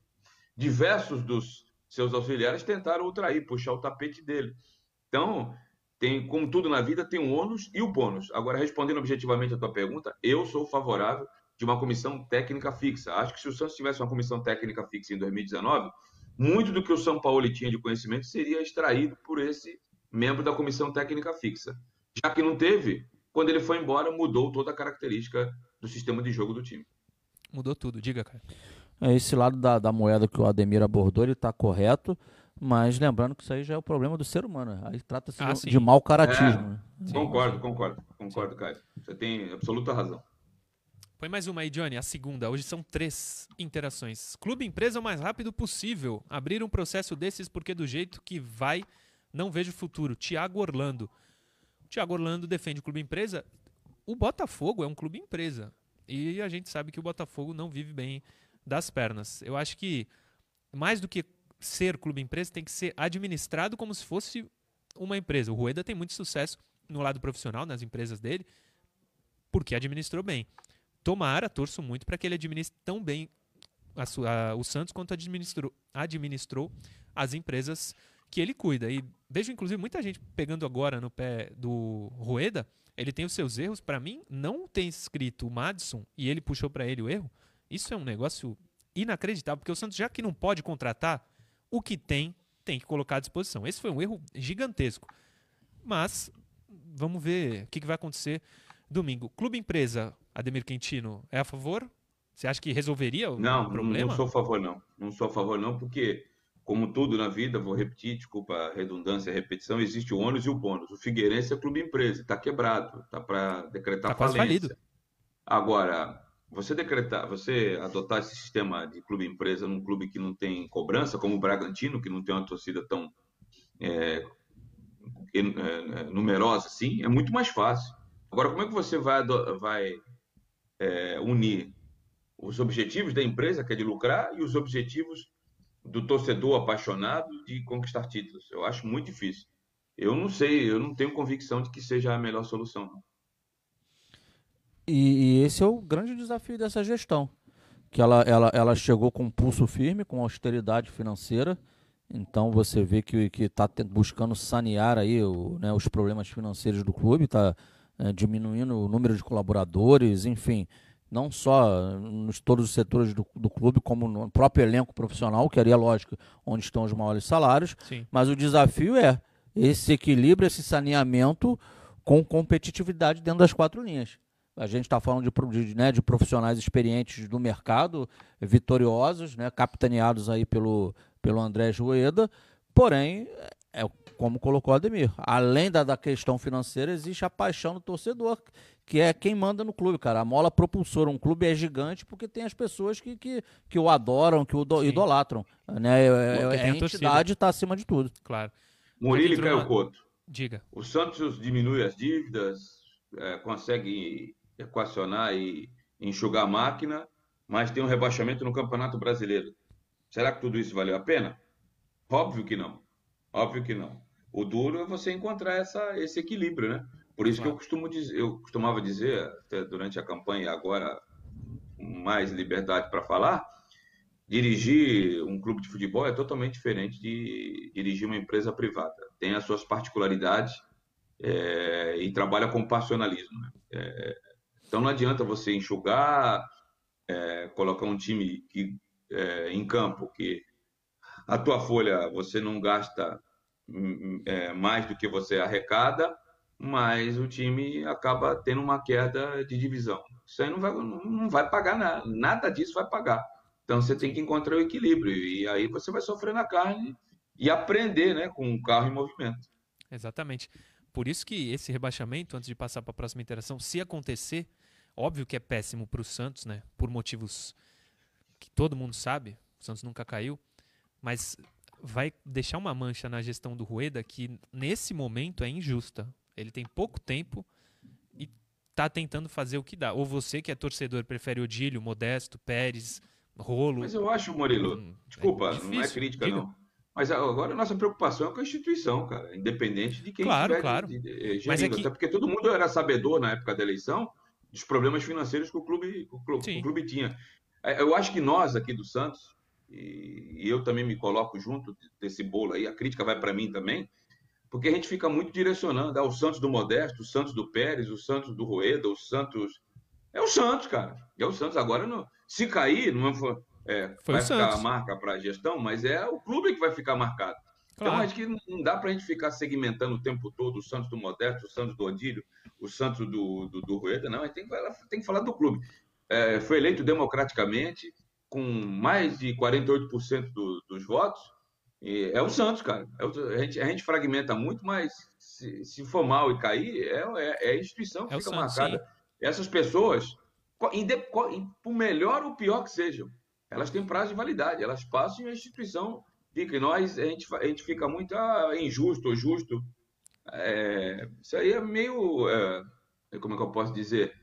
diversos dos seus auxiliares tentaram o trair, puxar o tapete dele. Então, tem, como tudo na vida, tem o ônus e o bônus. Agora, respondendo objetivamente a tua pergunta, eu sou favorável de uma comissão técnica fixa. Acho que se o Santos tivesse uma comissão técnica fixa em 2019, muito do que o São Paulo tinha de conhecimento seria extraído por esse membro da comissão técnica fixa. Já que não teve, quando ele foi embora, mudou toda a característica do sistema de jogo do time. Mudou tudo, diga, cara. É, esse lado da, da moeda que o Ademir abordou, ele está correto, mas lembrando que isso aí já é o problema do ser humano. Aí trata-se ah, de, de mau caratismo. É, né? Concordo, concordo, concordo, Caio. Você tem absoluta razão. Põe mais uma aí, Johnny, a segunda. Hoje são três interações. Clube empresa o mais rápido possível. Abrir um processo desses porque do jeito que vai, não vejo futuro. Tiago Orlando. Tiago Orlando defende o clube empresa. O Botafogo é um clube empresa. E a gente sabe que o Botafogo não vive bem das pernas. Eu acho que mais do que ser clube empresa, tem que ser administrado como se fosse uma empresa. O Rueda tem muito sucesso no lado profissional, nas empresas dele, porque administrou bem. Tomara, torço muito para que ele administre tão bem a a, o Santos quanto administrou, administrou as empresas que ele cuida. E vejo, inclusive, muita gente pegando agora no pé do Rueda. Ele tem os seus erros. Para mim, não tem escrito o Madison e ele puxou para ele o erro. Isso é um negócio inacreditável, porque o Santos, já que não pode contratar, o que tem, tem que colocar à disposição. Esse foi um erro gigantesco. Mas vamos ver o que, que vai acontecer domingo. Clube Empresa, Ademir Quintino, é a favor? Você acha que resolveria o não, problema? Não, não sou a favor, não. Não sou a favor, não, porque como tudo na vida, vou repetir, desculpa a redundância a repetição, existe o ônus e o bônus. O Figueirense é clube empresa, está quebrado, está para decretar tá falência. Agora, você decretar, você adotar esse sistema de clube empresa num clube que não tem cobrança, como o Bragantino, que não tem uma torcida tão é, é, é, numerosa assim, é muito mais fácil. Agora, como é que você vai, vai é, unir os objetivos da empresa, que é de lucrar, e os objetivos do torcedor apaixonado de conquistar títulos. Eu acho muito difícil. Eu não sei, eu não tenho convicção de que seja a melhor solução. E, e esse é o grande desafio dessa gestão, que ela, ela, ela chegou com um pulso firme, com austeridade financeira. Então você vê que está buscando sanear aí o, né, os problemas financeiros do clube, está é, diminuindo o número de colaboradores, enfim, não só nos todos os setores do, do, clube, como no próprio elenco profissional, que é lógico onde estão os maiores salários. Sim. Mas o desafio é esse equilíbrio, esse saneamento com competitividade dentro das quatro linhas. A gente está falando de, de, né, de profissionais experientes do mercado, vitoriosos, né, capitaneados aí pelo, pelo André Rueda. Porém, é como colocou o Ademir, além da, da questão financeira, existe a paixão do torcedor, que é quem manda no clube, cara. A mola propulsora, um clube é gigante porque tem as pessoas que, que, que o adoram, que o do, idolatram. Né? É, é, a entidade está acima de tudo. Claro. Murilo Caio Couto. Diga. O Santos diminui as dívidas, é, consegue equacionar e enxugar a máquina, mas tem um rebaixamento no Campeonato Brasileiro. Será que tudo isso valeu a pena? Óbvio que não. Óbvio que não. O duro é você encontrar essa, esse equilíbrio, né? Por isso que eu costumo dizer, eu costumava dizer até durante a campanha agora mais liberdade para falar, dirigir um clube de futebol é totalmente diferente de dirigir uma empresa privada. Tem as suas particularidades é, e trabalha com passionalismo. Né? É, então não adianta você enxugar, é, colocar um time que, é, em campo que a tua folha você não gasta hum, é, mais do que você arrecada, mas o time acaba tendo uma queda de divisão. Isso aí não vai, não vai pagar nada, nada disso vai pagar. Então você tem que encontrar o equilíbrio e aí você vai sofrer na carne e aprender, né, com o carro em movimento. Exatamente. Por isso que esse rebaixamento, antes de passar para a próxima interação, se acontecer, óbvio que é péssimo para o Santos, né? Por motivos que todo mundo sabe. O Santos nunca caiu, mas vai deixar uma mancha na gestão do Rueda que nesse momento é injusta. Ele tem pouco tempo e está tentando fazer o que dá. Ou você que é torcedor prefere Odílio, Modesto, Pérez, rolo. Mas eu acho, Murilo, hum, desculpa, é não é crítica diga. não. Mas agora a nossa preocupação é com a instituição, cara, independente de quem claro, claro. De, de, de, Mas é que... Até porque todo mundo era sabedor na época da eleição dos problemas financeiros que o clube, o clube, o clube tinha. É, eu acho que nós aqui do Santos, e eu também me coloco junto desse bolo aí, a crítica vai para mim também, porque a gente fica muito direcionando ah, o Santos do Modesto, o Santos do Pérez, o Santos do Rueda, o Santos. É o Santos, cara. É o Santos. Agora, não... se cair, não é, vai ficar a marca para a gestão, mas é o clube que vai ficar marcado. Então, claro. Então, acho que não dá para a gente ficar segmentando o tempo todo o Santos do Modesto, o Santos do Odílio, o Santos do, do, do Rueda. Não, a gente tem, tem que falar do clube. É, foi eleito democraticamente, com mais de 48% do, dos votos. E é o Santos, cara. É o, a, gente, a, gente, fragmenta muito, mas se, se for mal e cair, é, é, é a instituição que é fica Santos, marcada. Sim. Essas pessoas, por melhor ou pior que sejam, elas têm prazo de validade, elas passam e a instituição fica. E nós, a gente, a gente fica muito ah, injusto ou justo. É, isso aí é meio. É, como é que eu posso dizer?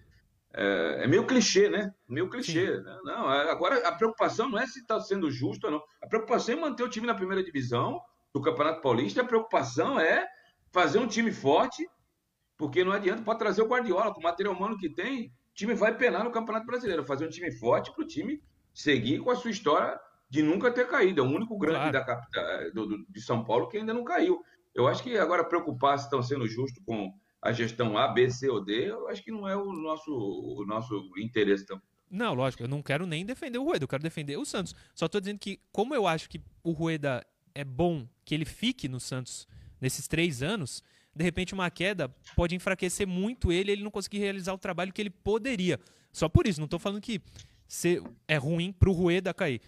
É, é, meio clichê, né? Meio clichê. Né? Não, é, agora a preocupação não é se está sendo justo ou não. A preocupação é manter o time na primeira divisão do Campeonato Paulista. A preocupação é fazer um time forte, porque não adianta, pode trazer o Guardiola, com o material humano que tem, o time vai penar no Campeonato Brasileiro. Fazer um time forte para o time seguir com a sua história de nunca ter caído. É o único grande claro. da capital, do, do, de São Paulo que ainda não caiu. Eu acho que agora preocupar se estão sendo justos com a gestão A, B, C ou D, eu acho que não é o nosso, o nosso interesse também. Não, lógico, eu não quero nem defender o Rueda, eu quero defender o Santos. Só estou dizendo que, como eu acho que o Rueda é bom que ele fique no Santos nesses três anos, de repente uma queda pode enfraquecer muito ele ele não conseguir realizar o trabalho que ele poderia. Só por isso, não estou falando que é ruim para o Rueda cair.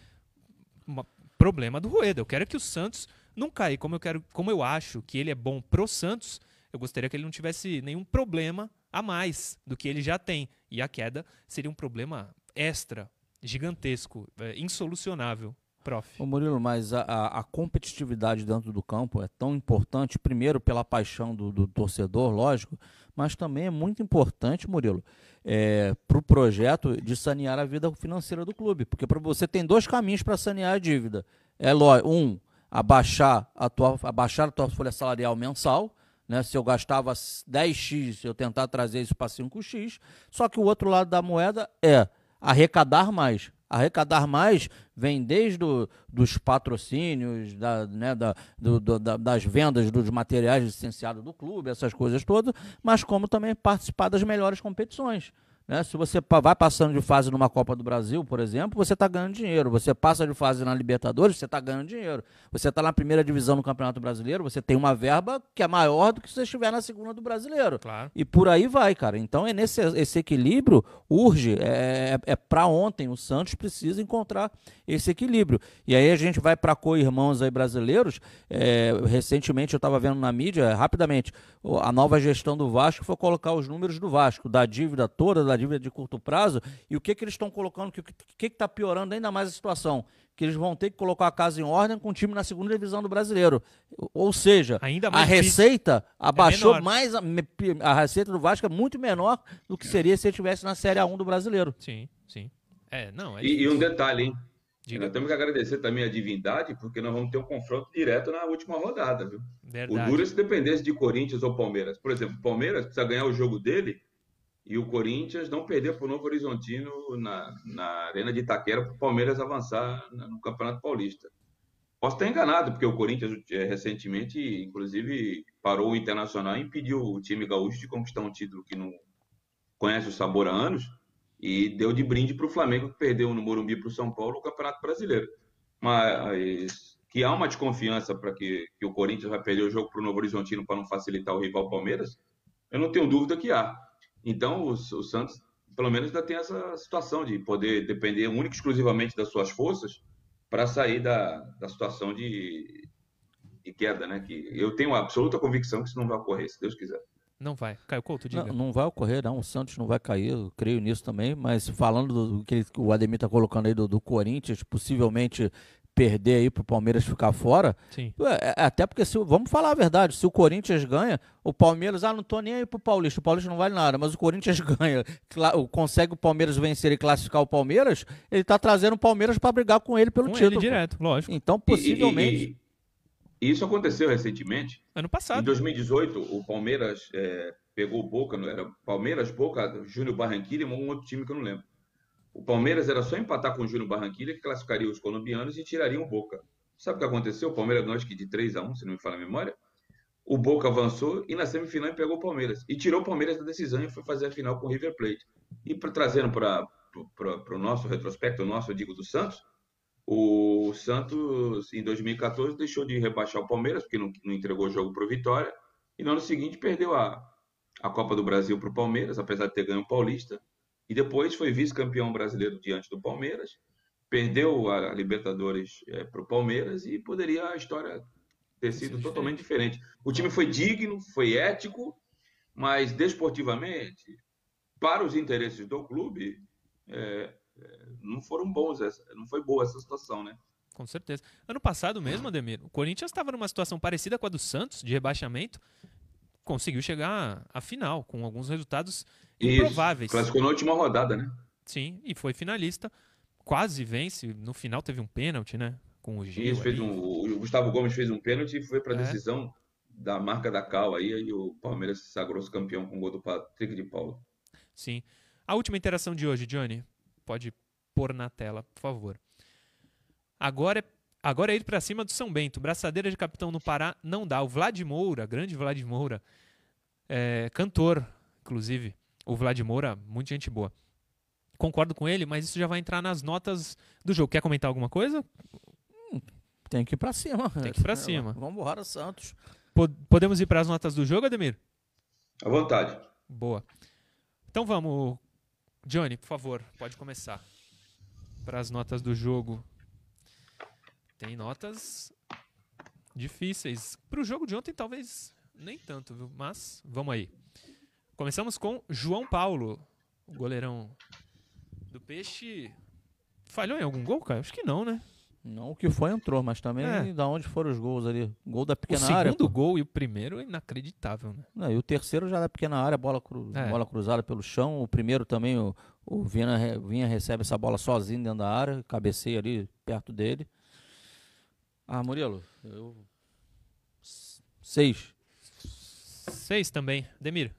Uma, problema do Rueda. Eu quero que o Santos não caia. Como eu, quero, como eu acho que ele é bom pro Santos, eu gostaria que ele não tivesse nenhum problema a mais do que ele já tem. E a queda seria um problema extra, gigantesco, é, insolucionável. Prof. Ô Murilo, mas a, a, competitividade dentro do campo é tão importante, primeiro pela paixão do, do torcedor, lógico, mas também é muito importante, Murilo, é, para o projeto de sanear a vida financeira do clube. Porque para você tem dois caminhos para sanear a dívida. É um, abaixar a tua, abaixar a tua folha salarial mensal, né? Se eu gastava 10x, eu tentar trazer isso para 5x. Só que o outro lado da moeda é arrecadar mais. Arrecadar mais vem desde do, dos patrocínios, da, né, da, do, do, da, das vendas dos materiais licenciados do clube, essas coisas todas, mas como também participar das melhores competições. Né? Se você vai passando de fase numa Copa do Brasil, por exemplo, você está ganhando dinheiro. Você passa de fase na Libertadores, você está ganhando dinheiro. Você está na primeira divisão no Campeonato Brasileiro, você tem uma verba que é maior do que se você estiver na segunda do Brasileiro. Claro. E por aí vai, cara. Então, é nesse esse equilíbrio, urge, é, é, é para ontem. O Santos precisa encontrar esse equilíbrio. E aí a gente vai para co-irmãos aí brasileiros. É, recentemente eu estava vendo na mídia, rapidamente, a nova gestão do Vasco foi colocar os números do Vasco, da dívida toda, da dívida de curto prazo, e o que, que eles estão colocando, o que está piorando ainda mais a situação? Que eles vão ter que colocar a casa em ordem com o time na segunda divisão do brasileiro. Ou seja, a receita é abaixou é mais. A, a receita do Vasco é muito menor do que seria se ele estivesse na Série A1 do brasileiro. Sim, sim. É, não, é e, e um detalhe, hein? Diga. Nós temos que agradecer também a divindade, porque nós vamos ter um confronto direto na última rodada, viu? Verdade. O duro se dependesse de Corinthians ou Palmeiras. Por exemplo, o Palmeiras precisa ganhar o jogo dele e o Corinthians não perder para o Novo Horizontino na, na Arena de Itaquera para o Palmeiras avançar no Campeonato Paulista. Posso estar enganado, porque o Corinthians é, recentemente, inclusive, parou o Internacional e impediu o time gaúcho de conquistar um título que não conhece o sabor há anos e deu de brinde para o Flamengo, que perdeu no Morumbi para o São Paulo o Campeonato Brasileiro. Mas que há uma desconfiança para que, que o Corinthians vai perder o jogo para o Novo Horizontino para não facilitar o rival Palmeiras, eu não tenho dúvida que há. Então, o, o Santos, pelo menos, ainda tem essa situação de poder depender única e exclusivamente das suas forças para sair da, da situação de, de queda, né? Que eu tenho absoluta convicção que isso não vai ocorrer, se Deus quiser. Não vai. Caio Couto, diga. Não, não vai ocorrer, não. O Santos não vai cair, eu creio nisso também. Mas falando do que o Ademir está colocando aí do, do Corinthians, possivelmente perder aí para o Palmeiras ficar fora. Sim. É, é, até porque, se, vamos falar a verdade, se o Corinthians ganha, o Palmeiras, ah, não tô nem aí pro Paulista, o Paulista não vale nada, mas o Corinthians ganha, consegue o Palmeiras vencer e classificar o Palmeiras, ele tá trazendo o Palmeiras para brigar com ele pelo com título. Ele direto, lógico. Então, possivelmente. E, e, e, isso aconteceu recentemente. Ano passado. Em 2018, o Palmeiras é, pegou o Boca, não era Palmeiras, Boca, Júnior Barranquilla e um outro time que eu não lembro. O Palmeiras era só empatar com o Júnior Barranquilla, que classificaria os colombianos e tiraria o Boca. Sabe o que aconteceu? O Palmeiras ganhou acho que de 3 a 1 se não me falha a memória. O Boca avançou e na semifinal pegou o Palmeiras. E tirou o Palmeiras da decisão e foi fazer a final com o River Plate. E pra, trazendo para o nosso retrospecto, o nosso, eu digo, do Santos, o Santos, em 2014, deixou de rebaixar o Palmeiras, porque não, não entregou o jogo para o Vitória. E no ano seguinte perdeu a, a Copa do Brasil para o Palmeiras, apesar de ter ganho o Paulista e depois foi vice-campeão brasileiro diante do Palmeiras, perdeu a Libertadores é, para o Palmeiras e poderia a história ter sido totalmente diferente. O time foi digno, foi ético, mas desportivamente, para os interesses do clube, é, não foram bons, não foi boa essa situação, né? Com certeza. Ano passado mesmo, Ademir, o Corinthians estava numa situação parecida com a do Santos, de rebaixamento, conseguiu chegar à final, com alguns resultados improváveis. Classificou na última rodada, né? Sim, e foi finalista. Quase vence. No final teve um pênalti, né? Com o Gil. Isso, fez um, o Gustavo Gomes fez um pênalti e foi para a é. decisão da marca da Cal aí, e o Palmeiras se sagrou campeão com o gol do Patrick de Paulo. Sim. A última interação de hoje, Johnny, pode pôr na tela, por favor. Agora é, agora é ir para cima do São Bento. Braçadeira de capitão no Pará não dá. O Vlad Moura, grande Vlad Moura, é, cantor, inclusive, o Vlad Moura, muita gente boa. Concordo com ele, mas isso já vai entrar nas notas do jogo. Quer comentar alguma coisa? Hum, tem que ir pra cima. Tem que ir pra cima. Vamos embora, Santos. Podemos ir para as notas do jogo, Ademir? À vontade. Boa. Então vamos. Johnny, por favor, pode começar. Para as notas do jogo. Tem notas difíceis. Para o jogo de ontem, talvez nem tanto, viu? Mas vamos aí. Começamos com João Paulo, o goleirão do Peixe. Falhou em algum gol, cara? Acho que não, né? Não, o que foi entrou, mas também é. da onde foram os gols ali. Gol da pequena área. O segundo gol e o primeiro é inacreditável, né? Não, e o terceiro já da pequena área, bola, cru, é. bola cruzada pelo chão. O primeiro também, o, o Vinha, Vinha recebe essa bola sozinho dentro da área, cabeceia ali perto dele. Ah, Murilo, eu... Seis. Seis também. Demir.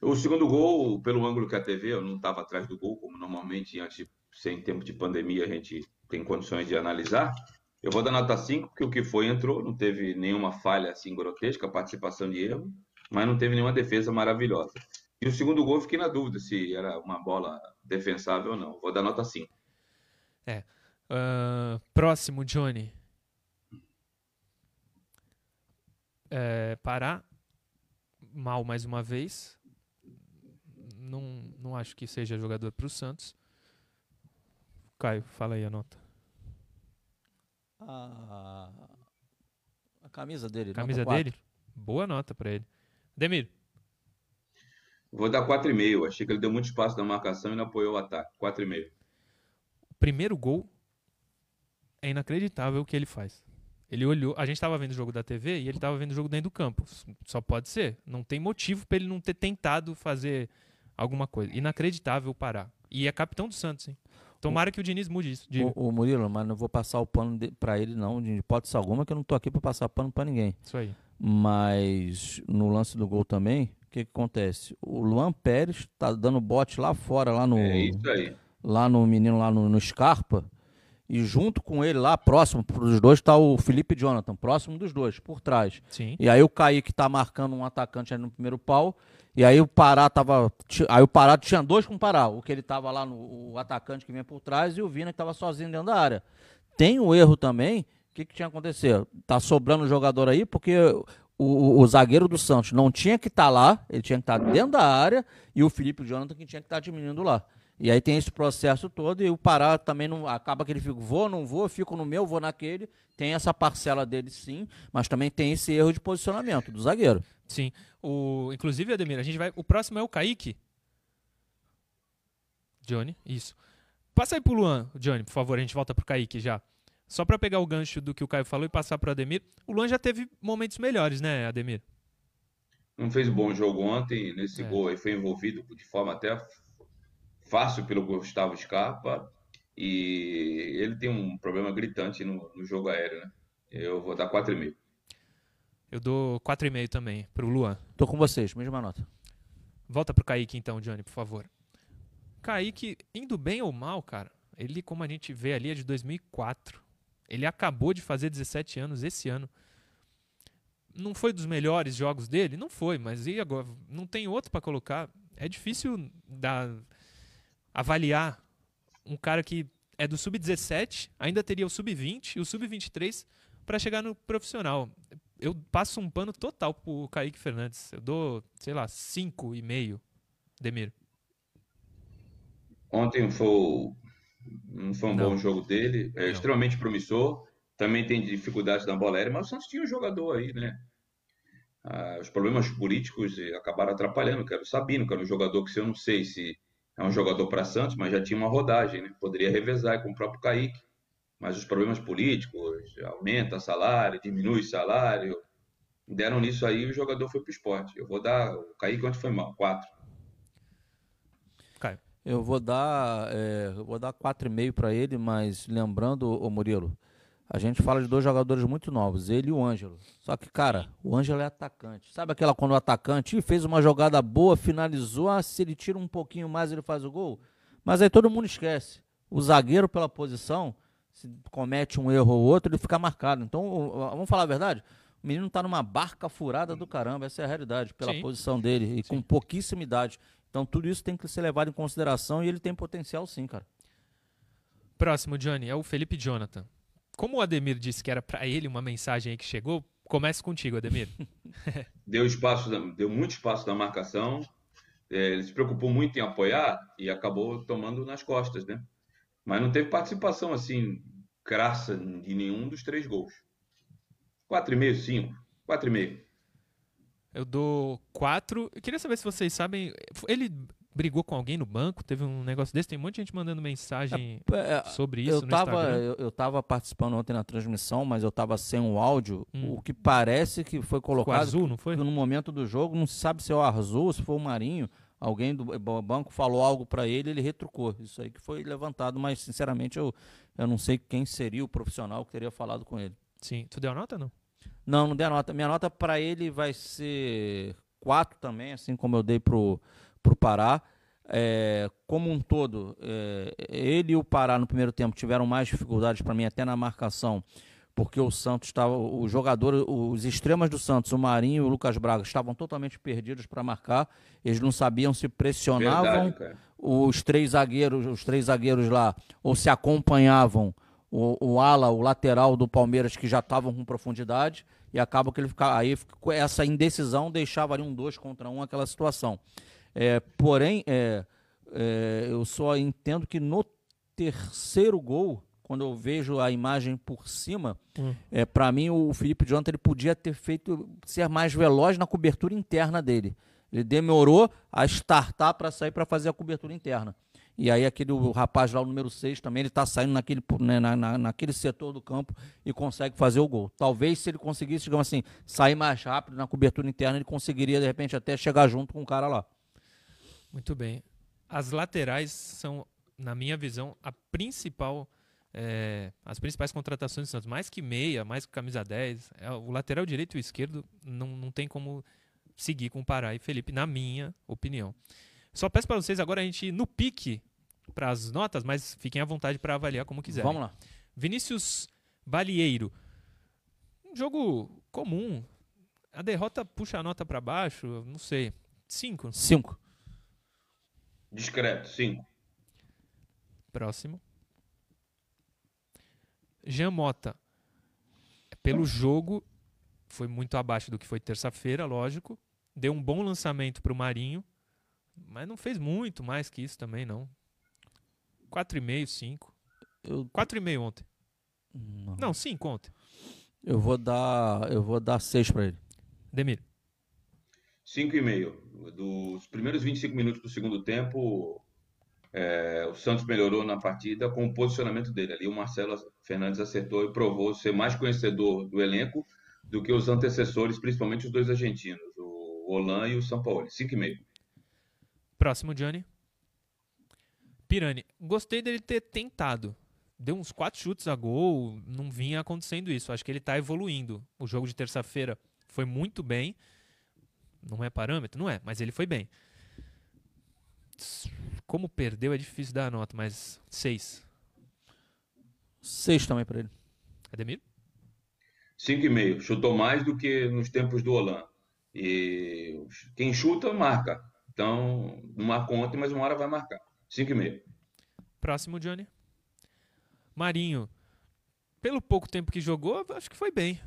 O segundo gol, pelo ângulo que a TV, eu não estava atrás do gol, como normalmente, antes, sem tempo de pandemia, a gente tem condições de analisar. Eu vou dar nota 5, porque o que foi entrou, não teve nenhuma falha assim grotesca, participação de erro, mas não teve nenhuma defesa maravilhosa. E o segundo gol fiquei na dúvida se era uma bola defensável ou não. Vou dar nota 5. É. Uh, próximo, Johnny. É, Pará, mal mais uma vez. Não, não acho que seja jogador para o Santos. Caio, fala aí a nota. A, a camisa dele. Camisa dele? Boa nota para ele. Demir. Vou dar 4,5. Achei que ele deu muito espaço na marcação e não apoiou o ataque. 4,5. O primeiro gol é inacreditável o que ele faz. Ele olhou, a gente estava vendo o jogo da TV e ele estava vendo o jogo dentro do campo. Só pode ser. Não tem motivo para ele não ter tentado fazer alguma coisa. Inacreditável parar. E é capitão do Santos, hein? Tomara que o Diniz mude isso. O, o, Murilo, mas não vou passar o pano para ele, não, de hipótese alguma, que eu não tô aqui para passar pano para ninguém. Isso aí. Mas no lance do gol também, o que, que acontece? O Luan Pérez tá dando bote lá fora, lá no. É isso aí. Lá no menino, lá no, no Scarpa. E junto com ele lá, próximo dos dois, está o Felipe Jonathan, próximo dos dois, por trás. Sim. E aí o Kaique tá marcando um atacante ali no primeiro pau. E aí o Pará tava. Aí o Pará tinha dois com o Pará. O que ele tava lá no o atacante que vinha por trás e o Vina que tava sozinho dentro da área. Tem o erro também. O que, que tinha acontecido? Tá sobrando jogador aí, porque o, o, o, zagueiro do Santos não tinha que estar tá lá, ele tinha que estar tá dentro da área, e o Felipe Jonathan que tinha que estar tá diminuindo lá. E aí tem esse processo todo, e o Pará também não acaba que ele fica, vou, não vou, fico no meu, vou naquele. Tem essa parcela dele sim, mas também tem esse erro de posicionamento do zagueiro. Sim. O, inclusive, Ademir, a gente vai. O próximo é o Kaique. Johnny, isso. Passa aí pro Luan, Johnny, por favor, a gente volta pro Kaique já. Só para pegar o gancho do que o Caio falou e passar pro Ademir. O Luan já teve momentos melhores, né, Ademir? Não fez um bom jogo ontem, nesse é. gol aí foi envolvido de forma até fácil pelo Gustavo Scarpa e ele tem um problema gritante no, no jogo aéreo, né? Eu vou dar 4,5. Eu dou 4,5 também pro Luan. Tô com vocês, mesma nota. Volta pro Kaique então, Johnny, por favor. Kaique, indo bem ou mal, cara, ele, como a gente vê ali, é de 2004. Ele acabou de fazer 17 anos esse ano. Não foi dos melhores jogos dele? Não foi, mas e agora? Não tem outro para colocar. É difícil dar avaliar um cara que é do sub-17, ainda teria o sub-20 e o sub-23 para chegar no profissional. Eu passo um pano total pro Kaique Fernandes. Eu dou, sei lá, 5,5, Demir. Ontem foi, não foi um Não. bom jogo dele, é Não. extremamente promissor. Também tem dificuldades na bola aérea, mas o Santos tinha um jogador aí, né? Ah, os problemas políticos acabaram atrapalhando. Quero Sabino, que era um jogador que eu não sei se é um jogador para Santos, mas já tinha uma rodagem, né? Poderia revezar com o próprio Kaique. Mas os problemas políticos, aumenta salário, diminui salário, deram nisso aí e o jogador foi para o esporte. Eu vou dar, o Kaique quanto foi mal? Quatro. Caio. Eu vou dar, é, eu vou dar 4,5 para ele, mas lembrando, o Murilo, a gente fala de dois jogadores muito novos, ele e o Ângelo. Só que, cara, o Ângelo é atacante. Sabe aquela quando o atacante fez uma jogada boa, finalizou, ah, se ele tira um pouquinho mais, ele faz o gol? Mas aí todo mundo esquece. O zagueiro, pela posição, se comete um erro ou outro, ele fica marcado. Então, vamos falar a verdade? O menino tá numa barca furada do caramba, essa é a realidade, pela sim. posição dele, e sim. com pouquíssima idade. Então, tudo isso tem que ser levado em consideração e ele tem potencial sim, cara. Próximo, Johnny, é o Felipe Jonathan. Como o Ademir disse que era para ele uma mensagem aí que chegou, começa contigo, Ademir. deu espaço, deu muito espaço na marcação. É, ele se preocupou muito em apoiar e acabou tomando nas costas, né? Mas não teve participação assim crassa de nenhum dos três gols. 4,5, 5, 4,5. Eu dou 4. Eu queria saber se vocês sabem. Ele brigou com alguém no banco? Teve um negócio desse? Tem um monte de gente mandando mensagem é, é, sobre isso eu tava, eu, eu tava participando ontem na transmissão, mas eu tava sem o áudio. Hum. O que parece que foi colocado... O azul, não foi? No momento do jogo, não se sabe se é o Azul, se foi o Marinho. Alguém do banco falou algo para ele, ele retrucou. Isso aí que foi levantado, mas sinceramente eu, eu não sei quem seria o profissional que teria falado com ele. Sim. Tu deu a nota não? Não, não dei a nota. Minha nota para ele vai ser 4 também, assim como eu dei pro para o Pará. É, como um todo, é, ele e o Pará no primeiro tempo tiveram mais dificuldades para mim, até na marcação, porque o Santos estava, o jogador, os extremas do Santos, o Marinho e o Lucas Braga estavam totalmente perdidos para marcar. Eles não sabiam se pressionavam Verdade, os três zagueiros, os três zagueiros lá, ou se acompanhavam o, o ala, o lateral do Palmeiras que já estavam com profundidade e acaba que ele ficava aí essa indecisão deixava ali um dois contra um aquela situação. É, porém, é, é, eu só entendo que no terceiro gol, quando eu vejo a imagem por cima, Hum. é, para mim o Felipe Jonathan ele podia ter feito ser mais veloz na cobertura interna dele. Ele demorou a startar para sair para fazer a cobertura interna. E aí aquele o rapaz lá, o número 6, também ele está saindo naquele, né, na, na- naquele setor do campo e consegue fazer o gol. Talvez se ele conseguisse, digamos assim, sair mais rápido na cobertura interna, ele conseguiria, de repente, até chegar junto com o cara lá. Muito bem. As laterais são, na minha visão, a principal. é, as principais contratações do Santos. Mais que meia, mais que camisa 10. é, o lateral direito e o esquerdo não, não tem como seguir com o Pará e Felipe, na minha opinião. Só peço para vocês agora a gente ir no pique para as notas, mas fiquem à vontade para avaliar como quiserem. Vamos lá. Vinícius Balieiro. Um jogo comum. A derrota puxa a nota para baixo, não sei. Cinco. Cinco. Discreto, cinco. Próximo. Jean Mota. Pelo jogo, foi muito abaixo do que foi terça-feira, lógico. Deu um bom lançamento para o Marinho, mas não fez muito mais que isso também, não. 4,5, 5. Eu, 4,5 ontem. não. Não, 5 ontem. eu vou dar, eu vou dar seis para ele. Demir. Cinco e meio. Dos primeiros 25 minutos do segundo tempo, é, o Santos melhorou na partida com o posicionamento dele. Ali o Marcelo Fernandes acertou e provou ser mais conhecedor do elenco do que os antecessores, principalmente os dois argentinos, o Olan e o. Cinco e meio. Próximo, Johnny. Pirani. Gostei dele ter tentado. Deu uns quatro chutes a gol, não vinha acontecendo isso. Acho que ele está evoluindo. O jogo de terça-feira foi muito bem. Não é parâmetro? Não é, mas ele foi bem. Como perdeu é difícil dar a nota, mas seis. Seis também para ele. Ademir? Cinco e meio. Chutou mais do que nos tempos do Olan. E quem chuta, marca. Então, não marcou ontem, mas uma hora vai marcar. Cinco e meio. Próximo, Johnny. Marinho. Pelo pouco tempo que jogou, acho que foi bem.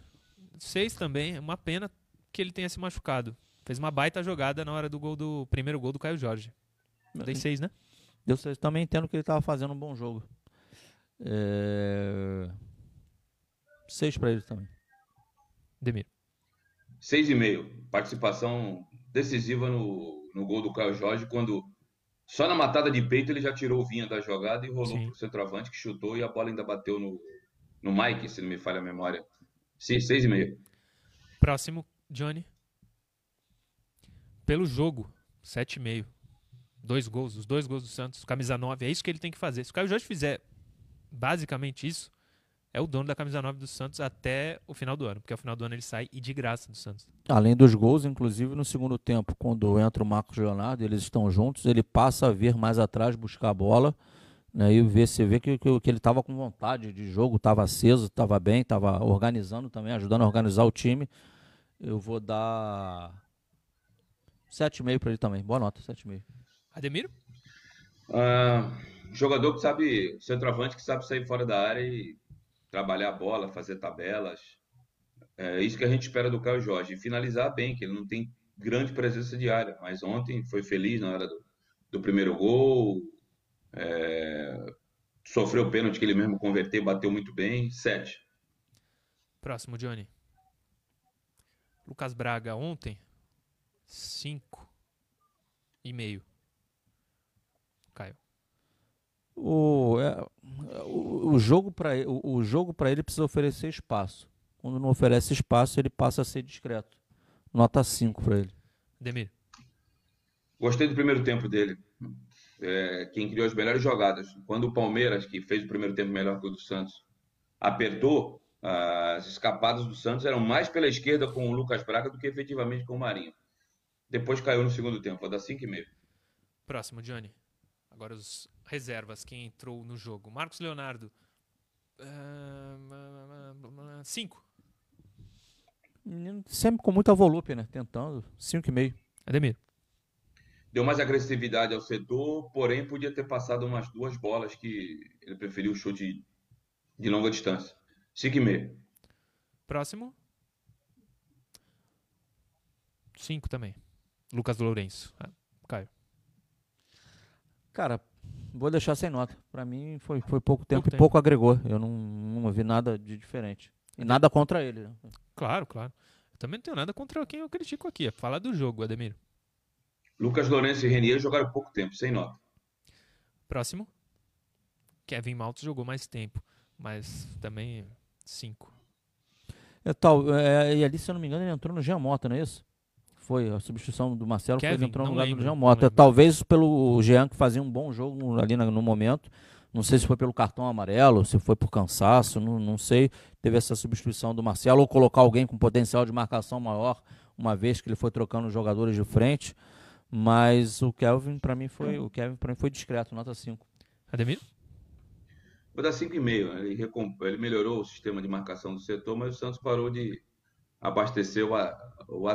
Seis também. É uma pena que ele tenha se machucado. Fez uma baita jogada na hora do gol do primeiro gol do Caio Jorge. Dei seis, né? Eu sei- também entendo que ele estava fazendo um bom jogo. É... Seis para ele também. Demir. Seis e meio. Participação decisiva no, no gol do Caio Jorge, quando só na matada de peito ele já tirou o Vinha da jogada e rolou Sim. pro centroavante que chutou e a bola ainda bateu no, no Mike, se não me falha a memória. Sim, seis e meio. Próximo, Johnny. Pelo jogo, 7,5. Dois gols, os dois gols do Santos, camisa 9. É isso que ele tem que fazer. Se o Caio Jorge fizer basicamente isso, é o dono da camisa 9 do Santos até o final do ano. Porque ao final do ano ele sai e de graça do Santos. Além dos gols, inclusive no segundo tempo, quando entra o Marcos Leonardo, eles estão juntos, ele passa a vir mais atrás, buscar a bola, né, e vê, você vê que, que, que ele estava com vontade de jogo, estava aceso, estava bem, estava organizando também, ajudando a organizar o time. Eu vou dar 7,5 para ele também. Boa nota, 7,5. Ademir? Ah, jogador que sabe, centroavante que sabe sair fora da área e trabalhar a bola, fazer tabelas. É isso que a gente espera do Caio Jorge. E finalizar bem, que ele não tem grande presença de área, mas ontem foi feliz na hora do, do primeiro gol. é, sofreu o pênalti que ele mesmo converteu, bateu muito bem. Sete. Próximo, Johnny. Lucas Braga ontem, 5 e meio. Caio. O, é, o, o jogo para o, o jogo para ele precisa oferecer espaço. Quando não oferece espaço, ele passa a ser discreto. Nota 5 para ele. Demir. Gostei do primeiro tempo dele. É, quem criou as melhores jogadas. Quando o Palmeiras, que fez o primeiro tempo melhor que o do Santos, apertou, as escapadas do Santos eram mais pela esquerda com o Lucas Braga do que efetivamente com o Marinho. Depois caiu no segundo tempo, vou dar 5,5. Próximo, Johnny. Agora os reservas, quem entrou no jogo. Marcos Leonardo. Uh, cinco. Menino sempre com muita volúpia, né? Tentando. Cinco e meio. Ademir. Deu mais agressividade ao setor, porém podia ter passado umas duas bolas que ele preferiu o chute de longa distância. Cinco e meio. Próximo. Cinco também. Lucas Lourenço. Ah, Caio. Cara, vou deixar sem nota. Pra mim foi, foi pouco tempo Pouco e tempo. pouco agregou. Eu não, não vi nada de diferente. E nada contra ele. né? Claro, claro. Eu também não tenho nada contra quem eu critico aqui. É falar do jogo, Ademir. Lucas Lourenço e Renier jogaram pouco tempo, sem nota. Próximo. Kevin Maltz jogou mais tempo. Mas também cinco. É, tal, é, e ali, se eu não me engano, ele entrou no Jean Mota, não é isso? Foi a substituição do Marcelo, ele Kevin? entrou no lugar lembro, do Jean Mota. Talvez pelo Jean que fazia um bom jogo ali no momento. Não sei se foi pelo cartão amarelo, se foi por cansaço, não, não sei. Teve essa substituição do Marcelo ou colocar alguém com potencial de marcação maior, uma vez que ele foi trocando os jogadores de frente. Mas o Kelvin, para mim, foi o Kevin para mim foi discreto, nota 5. Ademir? Vou dar 5,5. Ele, recom- ele melhorou o sistema de marcação do setor, mas o Santos parou de abastecer o, o,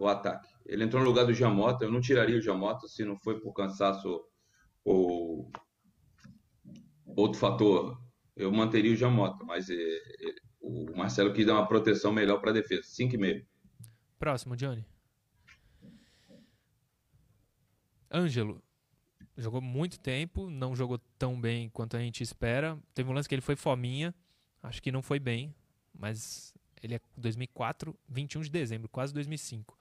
o ataque. Ele entrou no lugar do Jamota. Eu não tiraria o Jamota se não foi por cansaço ou outro fator. Eu manteria o Jamota, mas eh, eh, o Marcelo quis dar uma proteção melhor para a defesa. 5,5. Próximo, Johnny. Ângelo. Jogou muito tempo, não jogou tão bem quanto a gente espera. Teve um lance que ele foi fominha, acho que não foi bem, mas ele é 2004, 21 de dezembro, quase 2005.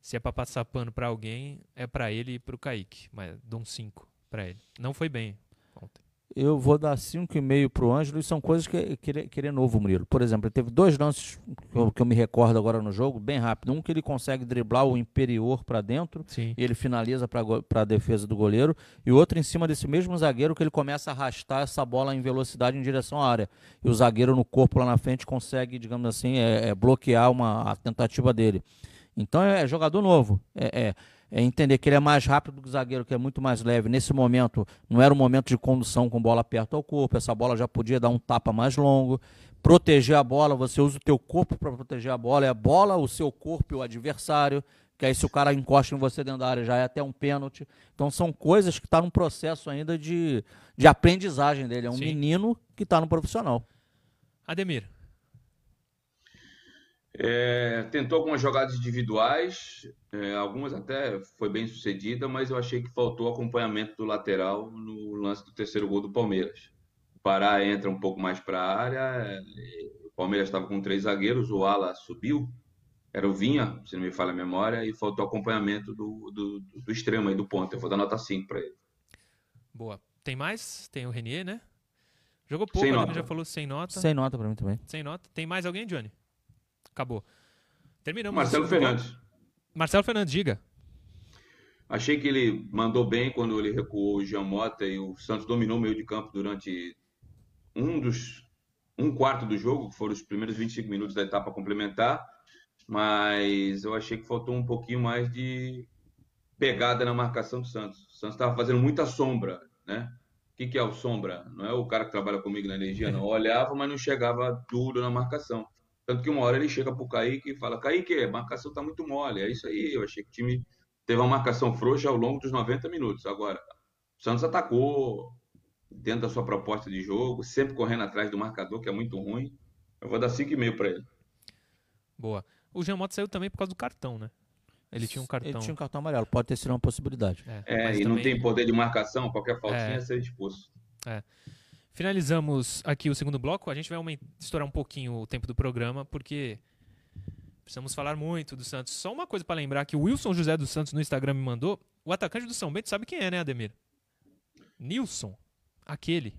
Se é pra passar pano pra alguém, é pra ele e pro Kaique, mas dou um 5 pra ele. Não foi bem ontem. Eu vou dar 5,5 pro Ângelo e são coisas que, que, ele, que ele é novo, Murilo. Por exemplo, ele teve dois lances que eu, que eu me recordo agora no jogo, bem rápido. Um que ele consegue driblar o inferior para dentro Sim. e ele finaliza para a defesa do goleiro. E outro em cima desse mesmo zagueiro que ele começa a arrastar essa bola em velocidade em direção à área. E o zagueiro no corpo lá na frente consegue, digamos assim, é, é bloquear uma, a tentativa dele. Então é jogador novo. É, é, é entender que ele é mais rápido que o zagueiro, que é muito mais leve. Nesse momento, não era um momento de condução com bola perto ao corpo. Essa bola já podia dar um tapa mais longo. Proteger a bola, você usa o teu corpo para proteger a bola. É a bola, o seu corpo e o adversário. Que aí se o cara encosta em você dentro da área já é até um pênalti. Então são coisas que estão tá num processo ainda de, de aprendizagem dele. É um Sim. menino que está no profissional. Ademir. É, tentou algumas jogadas individuais, é, algumas até foi bem sucedida, mas eu achei que faltou acompanhamento do lateral no lance do terceiro gol do Palmeiras. O Pará entra um pouco mais para a área, é, o Palmeiras estava com três zagueiros, o Ala subiu, era o Vinha, se não me falha a memória, e faltou acompanhamento do, do, do extremo aí, do ponto. Eu vou dar nota 5 para ele. Boa. Tem mais? Tem o Renier, né? Jogou pouco. Ademir já falou sem nota. Sem nota para mim também. Sem nota. Tem mais alguém, Johnny? Acabou. Terminamos. Marcelo. Fernandes. Marcelo Fernandes, diga. Achei que ele mandou bem quando ele recuou o Jean Mota e o Santos dominou o meio de campo durante um dos um quarto do jogo, que foram os primeiros 25 minutos da etapa complementar, mas eu achei que faltou um pouquinho mais de pegada na marcação do Santos. O Santos estava fazendo muita sombra, né? O que, que é o sombra? Não é o cara que trabalha comigo na energia, não. Olhava, mas não chegava duro na marcação. Tanto que uma hora ele chega pro Kaique e fala: Kaique, a marcação tá muito mole. É isso aí. Eu achei que o time teve uma marcação frouxa ao longo dos 90 minutos. Agora, o Santos atacou dentro da sua proposta de jogo, sempre correndo atrás do marcador, que é muito ruim. Eu vou dar 5,5 para ele. Boa. O Jean Mota saiu também por causa do cartão, né? Ele tinha um cartão. Ele tinha um cartão amarelo, pode ter sido uma possibilidade. É, É, e não também- tem poder de marcação, qualquer faltinha É. é ser expulso. Finalizamos aqui o segundo bloco. A gente vai estourar um pouquinho o tempo do programa, porque precisamos falar muito do Santos. Só uma coisa para lembrar que o Wilson José dos Santos no Instagram me mandou. O atacante do São Bento sabe quem é, né, Ademir? Nilson. Aquele.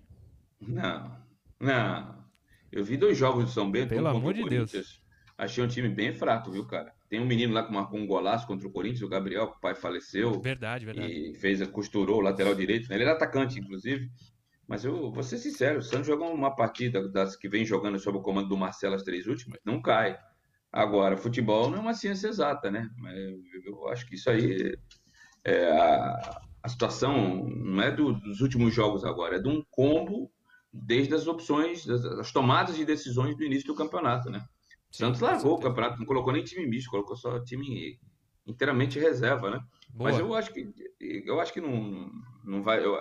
Não, não. Eu vi dois jogos do São Bento. Pelo amor de Corinthians. Achei um time bem fraco, viu, cara? Tem um menino lá que marcou um golaço contra o Corinthians, o Gabriel, que o pai faleceu. Verdade, verdade. e fez, costurou o lateral direito. né? Ele era atacante, inclusive. Mas eu vou ser sincero, o Santos jogou uma partida das que vem jogando sob o comando do Marcelo as três últimas, não cai. Agora, futebol não é uma ciência exata, né? Eu acho que isso aí é a, a situação não é do- dos últimos jogos agora, é de um combo desde as opções, as tomadas de decisões do início do campeonato, né? O Santos largou o campeonato, não colocou nem time misto, colocou só time inteiramente reserva, né? Boa. Mas eu acho que eu acho que não, não vai. Eu,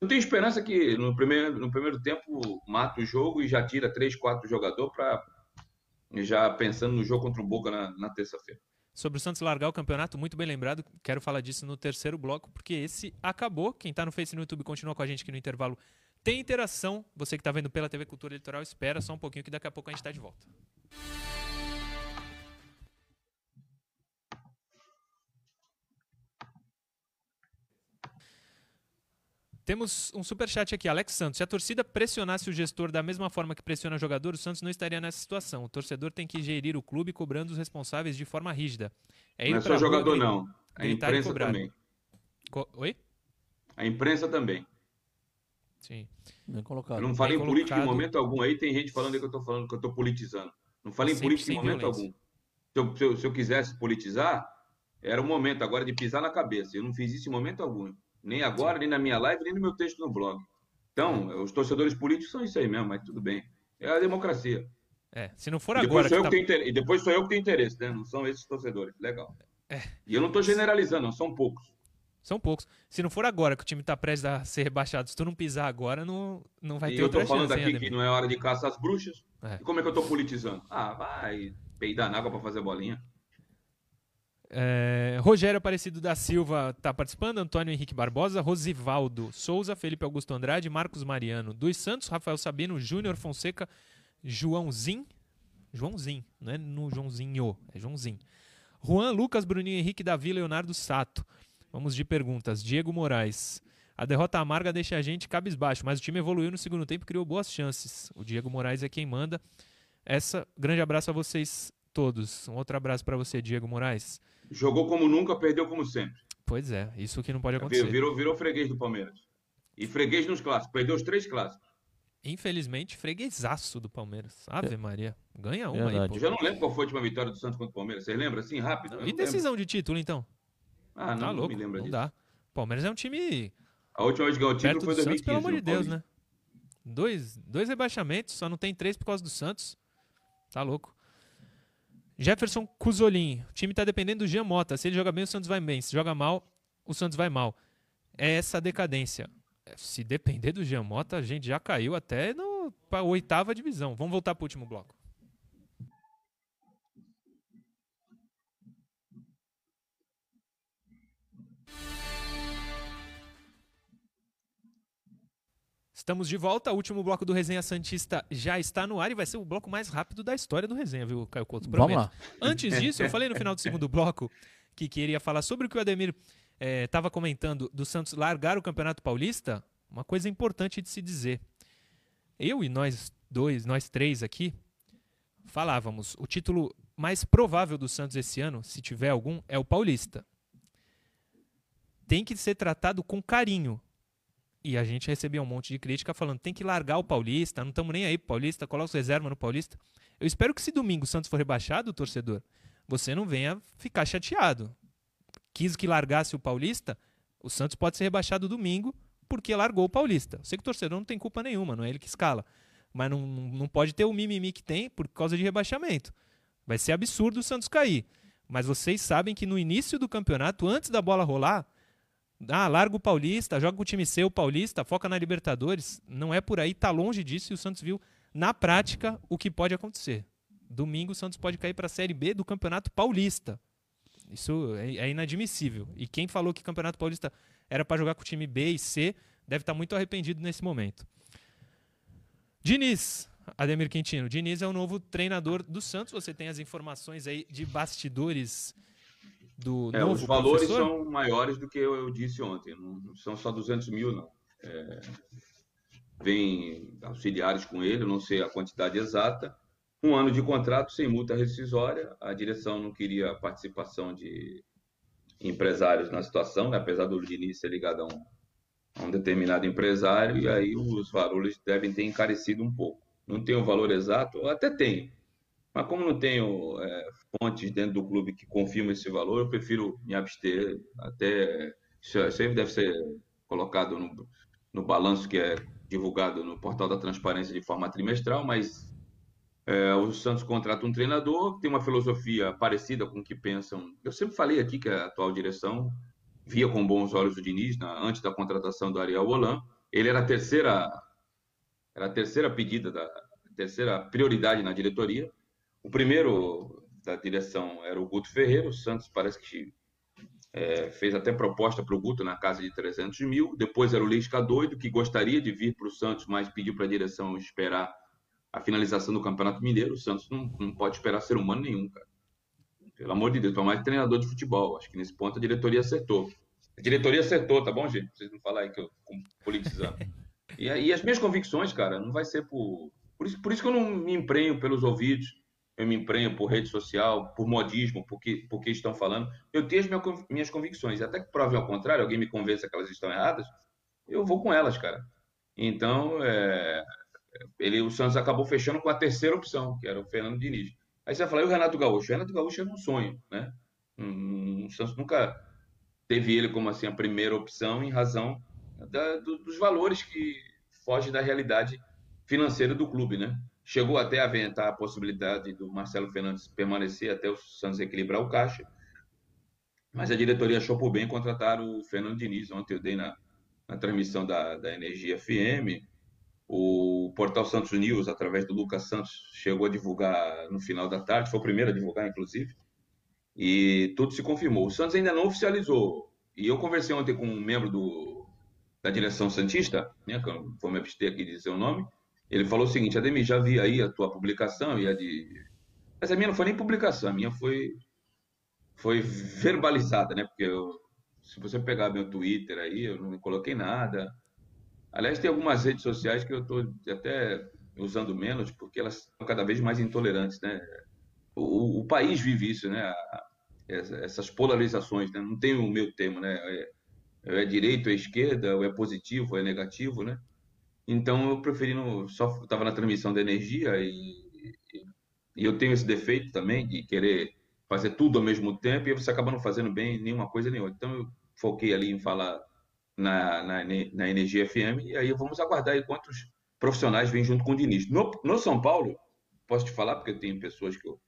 eu tenho esperança que no primeiro, no primeiro tempo mata o jogo e já tira três, quatro jogadores para já pensando no jogo contra o Boca na, na terça-feira. Sobre o Santos largar o campeonato, muito bem lembrado. Quero falar disso no terceiro bloco, porque esse acabou. Quem está no Face e no YouTube continua com a gente aqui no intervalo. Tem interação. Você que está vendo pela TV Cultura Litoral, espera só um pouquinho que daqui a pouco a gente está de volta. Temos um super chat aqui, Alex Santos. Se a torcida pressionasse o gestor da mesma forma que pressiona o jogador, o Santos não estaria nessa situação. O torcedor tem que gerir o clube cobrando os responsáveis de forma rígida. É não é só jogador, não. A imprensa também. Co Oi? A imprensa também. Sim. Bem colocado. Eu não falei em política em momento algum. Aí tem gente falando que eu estou falando que eu estou politizando. Não falei em política em momento violência. algum. Se eu, se, eu, se eu quisesse politizar, era o momento agora de pisar na cabeça. Eu não fiz isso em momento algum. Nem agora, nem na minha live, nem no meu texto no blog. Então, os torcedores políticos são isso aí mesmo, mas tudo bem. É a democracia. É, se não for agora. Sou tá... inter... E depois sou eu que tenho interesse, né? Não são esses torcedores. Legal. É. E eu não estou generalizando, são poucos. São poucos. Se não for agora que o time está prestes a ser rebaixado, se tu não pisar agora, não, não vai e ter outra chance. Eu tô falando aqui que não é hora de caçar as bruxas. É. E como é que eu estou politizando? Ah, vai peidar na água para fazer bolinha. É, Rogério Aparecido da Silva está participando, Antônio Henrique Barbosa, Rosivaldo Souza, Felipe Augusto Andrade, Marcos Mariano dos Santos, Rafael Sabino, Júnior Fonseca, Joãozinho, Joãozinho, não é no Joãozinho, é Joãozinho. Juan, Lucas, Bruninho Henrique, Davi, Leonardo Sato. Vamos de perguntas. Diego Moraes. A derrota amarga deixa a gente cabisbaixo, mas o time evoluiu no segundo tempo e criou boas chances. O Diego Moraes é quem manda. Essa, grande abraço a vocês todos. Um outro abraço para você, Diego Moraes. Jogou como nunca, perdeu como sempre. Pois é, isso que não pode acontecer. Virou, virou freguês do Palmeiras. E freguês nos clássicos, perdeu os três clássicos. Infelizmente, freguesaço do Palmeiras. Ave Maria. Ganha uma Verdade. aí, pô. Eu já não lembro qual foi a última vitória do Santos contra o Palmeiras. Vocês lembram assim, rápido? E decisão lembro. de título, então? Ah, não, tá louco, não me lembro não disso. dá. Palmeiras é um time. A última vez que ganhou o título foi 2015. Santos, pelo amor de Deus, né? Dois, dois rebaixamentos, só não tem três por causa do Santos. Tá louco. Jefferson Cusolin. O time está dependendo do Jean Mota. Se ele joga bem, o Santos vai bem. Se joga mal, o Santos vai mal. É essa decadência. Se depender do Jean Mota, a gente já caiu até para a oitava divisão. Vamos voltar para o último bloco. Estamos de volta. O último bloco do Resenha Santista já está no ar e vai ser o bloco mais rápido da história do Resenha, viu, Caio Couto? Prometo. Vamos lá. Antes disso, eu falei no final do segundo bloco que queria falar sobre o que o Ademir estava eh, comentando do Santos largar o Campeonato Paulista. Uma coisa importante de se dizer. Eu e nós dois, nós três aqui, falávamos: o título mais provável do Santos esse ano, se tiver algum, é o Paulista. Tem que ser tratado com carinho e a gente recebia um monte de crítica falando tem que largar o Paulista, não estamos nem aí pro Paulista, coloca reserva no Paulista. Eu espero que se domingo o Santos for rebaixado, torcedor, você não venha ficar chateado. Quis que largasse o Paulista, o Santos pode ser rebaixado domingo porque largou o Paulista. Eu sei que o torcedor não tem culpa nenhuma, não é ele que escala. Mas não, não pode ter o mimimi que tem por causa de rebaixamento. Vai ser absurdo o Santos cair. Mas vocês sabem que no início do campeonato, antes da bola rolar, ah, larga o Paulista, joga com o time seu, Paulista, foca na Libertadores. Não é por aí, tá longe disso e o Santos viu na prática o que pode acontecer. Domingo o Santos pode cair para a Série B do Campeonato Paulista. Isso é, é inadmissível. E quem falou que o Campeonato Paulista era para jogar com o time B e C deve estar tá muito arrependido nesse momento. Diniz, Ademir Quintino. Diniz é o novo treinador do Santos. Você tem as informações aí de bastidores do é, novo Os valores professor? são maiores do que eu, eu disse ontem, não, são só 200 mil, não. É, vem auxiliares com ele, não sei a quantidade exata. Um ano de contrato sem multa rescisória. A direção não queria a participação de empresários na situação, né? apesar do Diniz ser ligado a um, a um determinado empresário, e aí os valores devem ter encarecido um pouco. Não tem o valor exato, até tem, mas como não tenho é, fontes dentro do clube que confirmam esse valor, eu prefiro me abster até. Isso aí deve ser colocado no, no balanço que é divulgado no portal da transparência de forma trimestral, mas é, o Santos contrata um treinador que tem uma filosofia parecida com o que pensam. Eu sempre falei aqui que a atual direção via com bons olhos o Diniz na, antes da contratação do Ariel Holan. Ele era a terceira, era a terceira pedida da terceira prioridade na diretoria. O primeiro da direção era o Guto Ferreira. O Santos parece que é, fez até proposta para o Guto na casa de 300 mil. Depois era o Lisca doido que gostaria de vir para o Santos, mas pediu para a direção esperar a finalização do Campeonato Mineiro. O Santos não, não pode esperar ser humano nenhum, cara. Pelo amor de Deus, para mais treinador de futebol. Acho que nesse ponto a diretoria acertou. A diretoria acertou, tá bom, gente? Vocês não falarem que eu politizando. E, e as minhas convicções, cara, não vai ser por. Por isso, por isso que eu não me emprenho pelos ouvidos, eu me emprenho por rede social, por modismo, porque, porque estão falando. Eu tenho as minhas convicções. Até que prove ao contrário, alguém me convença que elas estão erradas, eu vou com elas, cara. Então, é, ele, o Santos acabou fechando com a terceira opção, que era o Fernando Diniz. Aí você vai falar, e o Renato Gaúcho? O Renato Gaúcho era um sonho, né? o Santos nunca teve ele como assim a primeira opção em razão da, do, dos valores que fogem da realidade financeira do clube, né? Chegou até a aventar a possibilidade do Marcelo Fernandes permanecer até o Santos equilibrar o caixa, mas a diretoria achou por bem contratar o Fernando Diniz. Ontem eu dei na, na transmissão da, da Energia FM, o portal Santos News, através do Lucas Santos, chegou a divulgar no final da tarde, foi o primeiro a divulgar, inclusive, e tudo se confirmou. O Santos ainda não oficializou. E eu conversei ontem com um membro do, da direção Santista, né, vou me abster aqui de dizer o nome. Ele falou o seguinte: Ademir, já vi aí a tua publicação e a de. Mas a minha não foi nem publicação, a minha foi, foi verbalizada, né? Porque eu, se você pegar meu Twitter aí, eu não coloquei nada Aliás, tem algumas redes sociais que eu estou até usando menos, porque elas são cada vez mais intolerantes, né? O, o país vive isso, né? Essas polarizações, né? Não tem o meu termo, né? É, é direito, é esquerda, ou é positivo, ou é negativo, né? Então eu preferi no, só estava na transmissão da energia e, e, eu tenho esse defeito também de querer fazer tudo ao mesmo tempo e você acaba não fazendo bem nenhuma coisa nem outra. Então eu foquei ali em falar na, na, na Energia FM, e aí vamos aguardar aí quantos profissionais vêm junto com o Diniz. No, no São Paulo, posso te falar, porque tem pessoas que eu,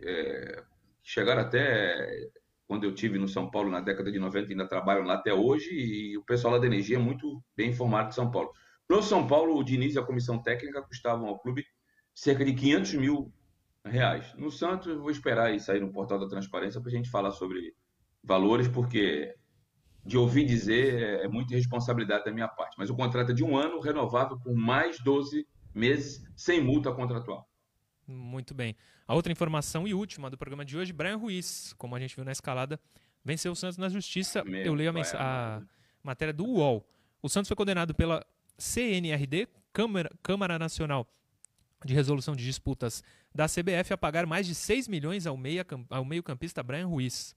é, chegaram até quando eu tive no São Paulo na década de 90, ainda trabalham lá até hoje, e o pessoal lá da Energia é muito bem informado de São Paulo. No São Paulo, o Diniz e a comissão técnica custavam ao clube cerca de 500 mil reais. No Santos, eu vou esperar aí sair no portal da transparência para a gente falar sobre valores, porque de ouvir dizer é, é muita responsabilidade da minha parte. Mas o contrato é de um ano, renovável por mais 12 meses, sem multa contratual. Muito bem. A outra informação e última do programa de hoje, Brian Ruiz, como a gente viu na escalada, venceu o Santos na justiça. Meu Eu leio a, a matéria do UOL. O Santos foi condenado pela CNRD, Câmara, Câmara Nacional de Resolução de Disputas da CBF, a pagar mais de 6 milhões ao, meia, ao meio-campista Brian Ruiz,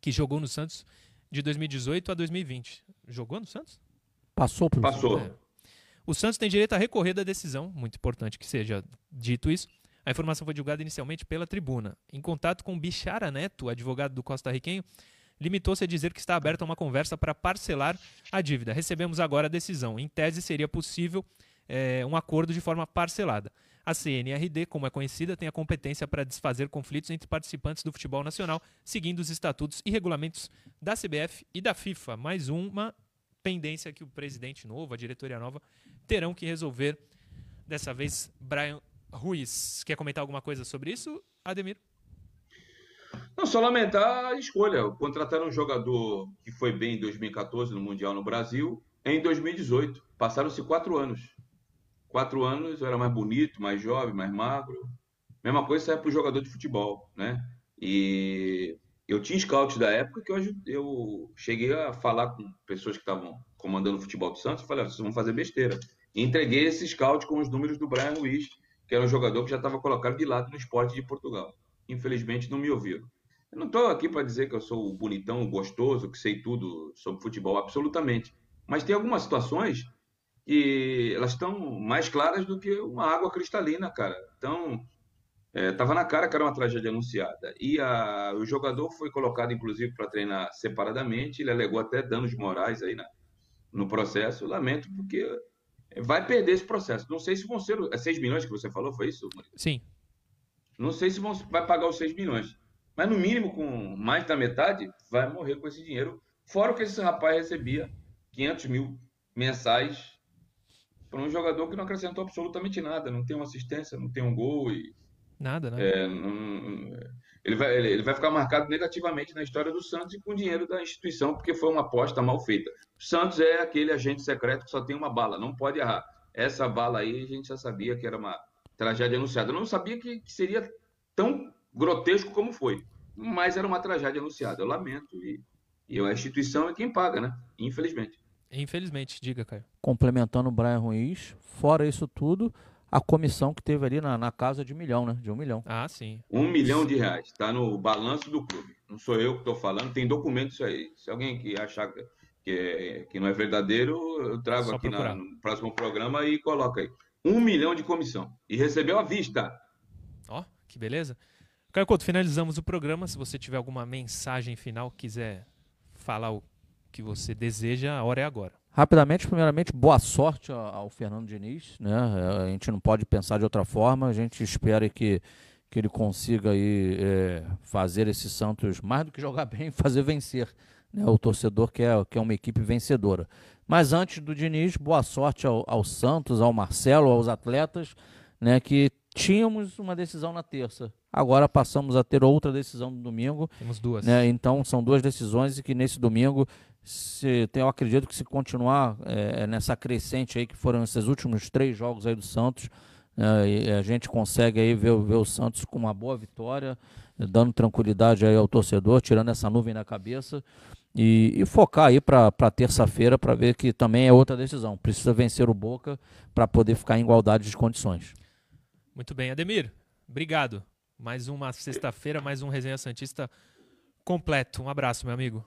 que jogou no Santos de 2018 a 2020. Jogou no Santos? Passou por Passou. É. O Santos tem direito à recorrer da decisão, muito importante que seja dito isso. A informação foi divulgada inicialmente pela tribuna. Em contato com Bichara Neto, advogado do Costa Riquenho, limitou-se a dizer que está aberta uma conversa para parcelar a dívida. Recebemos agora a decisão. Em tese, seria possível é, um acordo de forma parcelada. A CNRD, como é conhecida, tem a competência para desfazer conflitos entre participantes do futebol nacional, seguindo os estatutos e regulamentos da CBF e da FIFA. Mais uma pendência que o presidente novo, a diretoria nova, terão que resolver. Dessa vez, Brian Ruiz. Quer comentar alguma coisa sobre isso, Ademir? Não, só lamentar a escolha. Contrataram um jogador que foi bem em 2014 no Mundial no Brasil, em 2018. Passaram-se quatro anos. Quatro anos eu era mais bonito, mais jovem, mais magro. Mesma coisa serve para o jogador de futebol, né? E eu tinha scout da época que eu, eu cheguei a falar com pessoas que estavam comandando o futebol do Santos. Eu falei, ah, vocês vão fazer besteira. E entreguei esse scout com os números do Brian Ruiz, que era um jogador que já estava colocado de lado no esporte de Portugal. Infelizmente não me ouviram. Eu não estou aqui para dizer que eu sou o bonitão, o gostoso, que sei tudo sobre futebol, absolutamente. Mas tem algumas situações e elas estão mais claras do que uma água cristalina, cara. Então, estava é, na cara que era uma tragédia anunciada. E a, o jogador foi colocado, inclusive, para treinar separadamente. Ele alegou até danos morais aí na, no processo. Lamento, porque vai perder esse processo. Não sei se vão ser. É 6 milhões que você falou, foi isso? Sim. Não sei se vão, vai pagar os 6 milhões. Mas no mínimo, com mais da metade, vai morrer com esse dinheiro. Fora o que esse rapaz recebia, 500 mil mensais, para um jogador que não acrescentou absolutamente nada. Não tem uma assistência, não tem um gol. E, nada, né? É, não, ele, vai, ele vai ficar marcado negativamente na história do Santos e com o dinheiro da instituição, porque foi uma aposta mal feita. O Santos é aquele agente secreto que só tem uma bala, não pode errar. Essa bala aí a gente já sabia que era uma tragédia anunciada. Eu não sabia que, que seria tão grotesco como foi, mas era uma tragédia anunciada. Eu lamento. E, e a instituição é quem paga, né? Infelizmente. Infelizmente, diga, Caio. Complementando o Brian Ruiz, fora isso tudo, a comissão que teve ali na, na, casa de um milhão, né? De um milhão. Ah, sim. Um milhão de reais. Está no balanço do clube. Não sou eu que estou falando, tem documento isso aí. Se alguém que achar que, é, que não é verdadeiro, eu trago Só aqui na, no próximo programa e coloca aí. Um milhão de comissão. E recebeu à vista. Ó, oh, que beleza. Caio Couto, finalizamos o programa. Se você tiver alguma mensagem final, quiser falar o que você deseja, a hora é agora. Rapidamente, primeiramente, boa sorte ao Fernando Diniz. Né? A gente não pode pensar de outra forma. A gente espera que, que ele consiga aí, é, fazer esse Santos, mais do que jogar bem, fazer vencer. Né? O torcedor quer, quer uma equipe vencedora. Mas antes do Diniz, boa sorte ao, ao Santos, ao Marcelo, aos atletas, né? que tínhamos uma decisão na terça. Agora passamos a ter outra decisão no domingo. Temos duas. Né? Então são duas decisões e que nesse domingo, se, eu acredito que se continuar é, nessa crescente aí que foram esses últimos três jogos aí do Santos, é, a gente consegue aí ver, ver o Santos com uma boa vitória, dando tranquilidade aí ao torcedor, tirando essa nuvem da cabeça. E, e, focar aí para terça-feira para ver que também é outra decisão. Precisa vencer o Boca para poder ficar em igualdade de condições. Muito bem, Ademir. Obrigado. Mais uma sexta-feira, mais um Resenha Santista completo. Um abraço, meu amigo.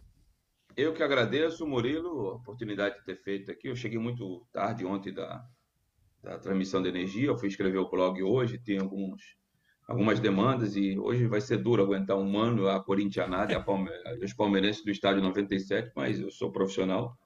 Eu que agradeço, Murilo, a oportunidade de ter feito aqui. Eu cheguei muito tarde ontem da, da transmissão de energia. Eu fui escrever o blog hoje, tem alguns, algumas demandas e hoje vai ser duro aguentar um ano a corintianada e a Palme os palmeirenses do estádio 97, mas eu sou profissional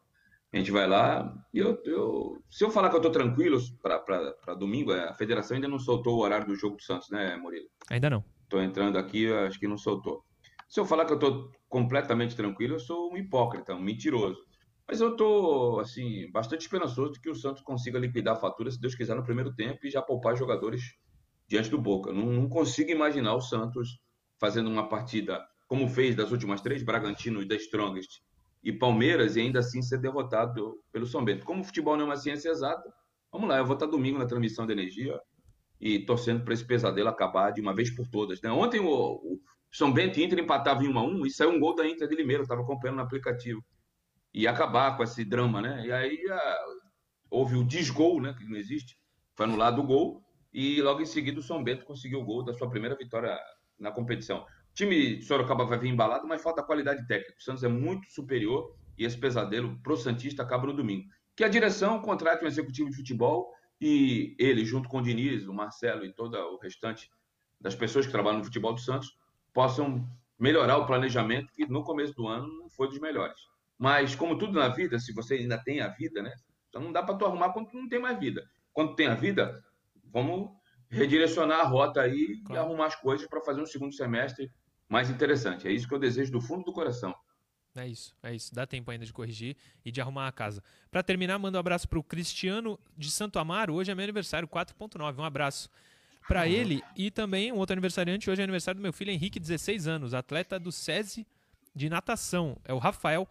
a gente vai lá e eu, eu se eu falar que eu estou tranquilo para domingo, a federação ainda não soltou o horário do jogo do Santos, né, Murilo? Ainda não. Estou entrando aqui, acho que não soltou. Se eu falar que eu estou completamente tranquilo, eu sou um hipócrita, um mentiroso. Mas eu estou, assim, bastante esperançoso de que o Santos consiga liquidar a fatura, se Deus quiser, no primeiro tempo e já poupar jogadores diante do Boca. Não, não consigo imaginar o Santos fazendo uma partida como fez das últimas três, Bragantino e da Strongest, e Palmeiras e ainda assim ser derrotado pelo São Bento. Como o futebol não é uma ciência exata, vamos lá, eu vou estar domingo na transmissão de energia e torcendo para esse pesadelo acabar de uma vez por todas. Né? Ontem o, o, São Bento e Inter empatavam em 1 a 1 e saiu um gol da Inter de Limeira, eu estava acompanhando no aplicativo. E acabar com esse drama, né? E aí a, houve o desgol, né? Que não existe. Foi anulado o gol e logo em seguida o São Bento conseguiu o gol da sua primeira vitória na competição time de Sorocaba vai vir embalado, mas falta qualidade técnica. O Santos é muito superior e esse pesadelo pro Santista acaba no domingo. Que a direção contrate um executivo de futebol e ele, junto com o Diniz, o Marcelo e todo o restante das pessoas que trabalham no futebol do Santos, possam melhorar o planejamento, que no começo do ano não foi dos melhores. Mas, como tudo na vida, se você ainda tem a vida, né? Então não dá para tu arrumar quando tu não tem mais vida. Quando tem a vida, vamos redirecionar a rota aí claro. e arrumar as coisas para fazer um segundo semestre mais interessante. É isso que eu desejo do fundo do coração. É isso, é isso. Dá tempo ainda de corrigir e de arrumar a casa. Para terminar, mando um abraço para o Cristiano de Santo Amaro. Hoje é meu aniversário, 4.9. Um abraço para ele e também um outro aniversariante. Hoje é aniversário do meu filho Henrique, 16 anos, atleta do SESI de natação. É o Rafael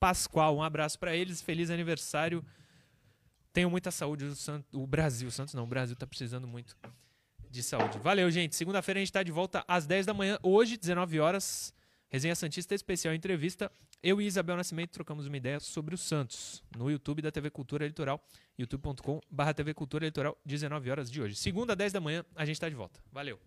Pascoal. Um abraço para eles. Feliz aniversário. Tenham muita saúde. O, o Brasil, o Santos não, o Brasil está precisando muito de saúde. Valeu, gente. Segunda-feira a gente está de volta às 10 da manhã. Hoje, 19 horas, Resenha Santista Especial Entrevista. Eu e Isabel Nascimento trocamos uma ideia sobre o Santos no YouTube da TV Cultura Litoral, youtube.com/barra TV Cultura Litoral, 19 horas de hoje. Segunda, 10 da manhã, a gente está de volta. Valeu.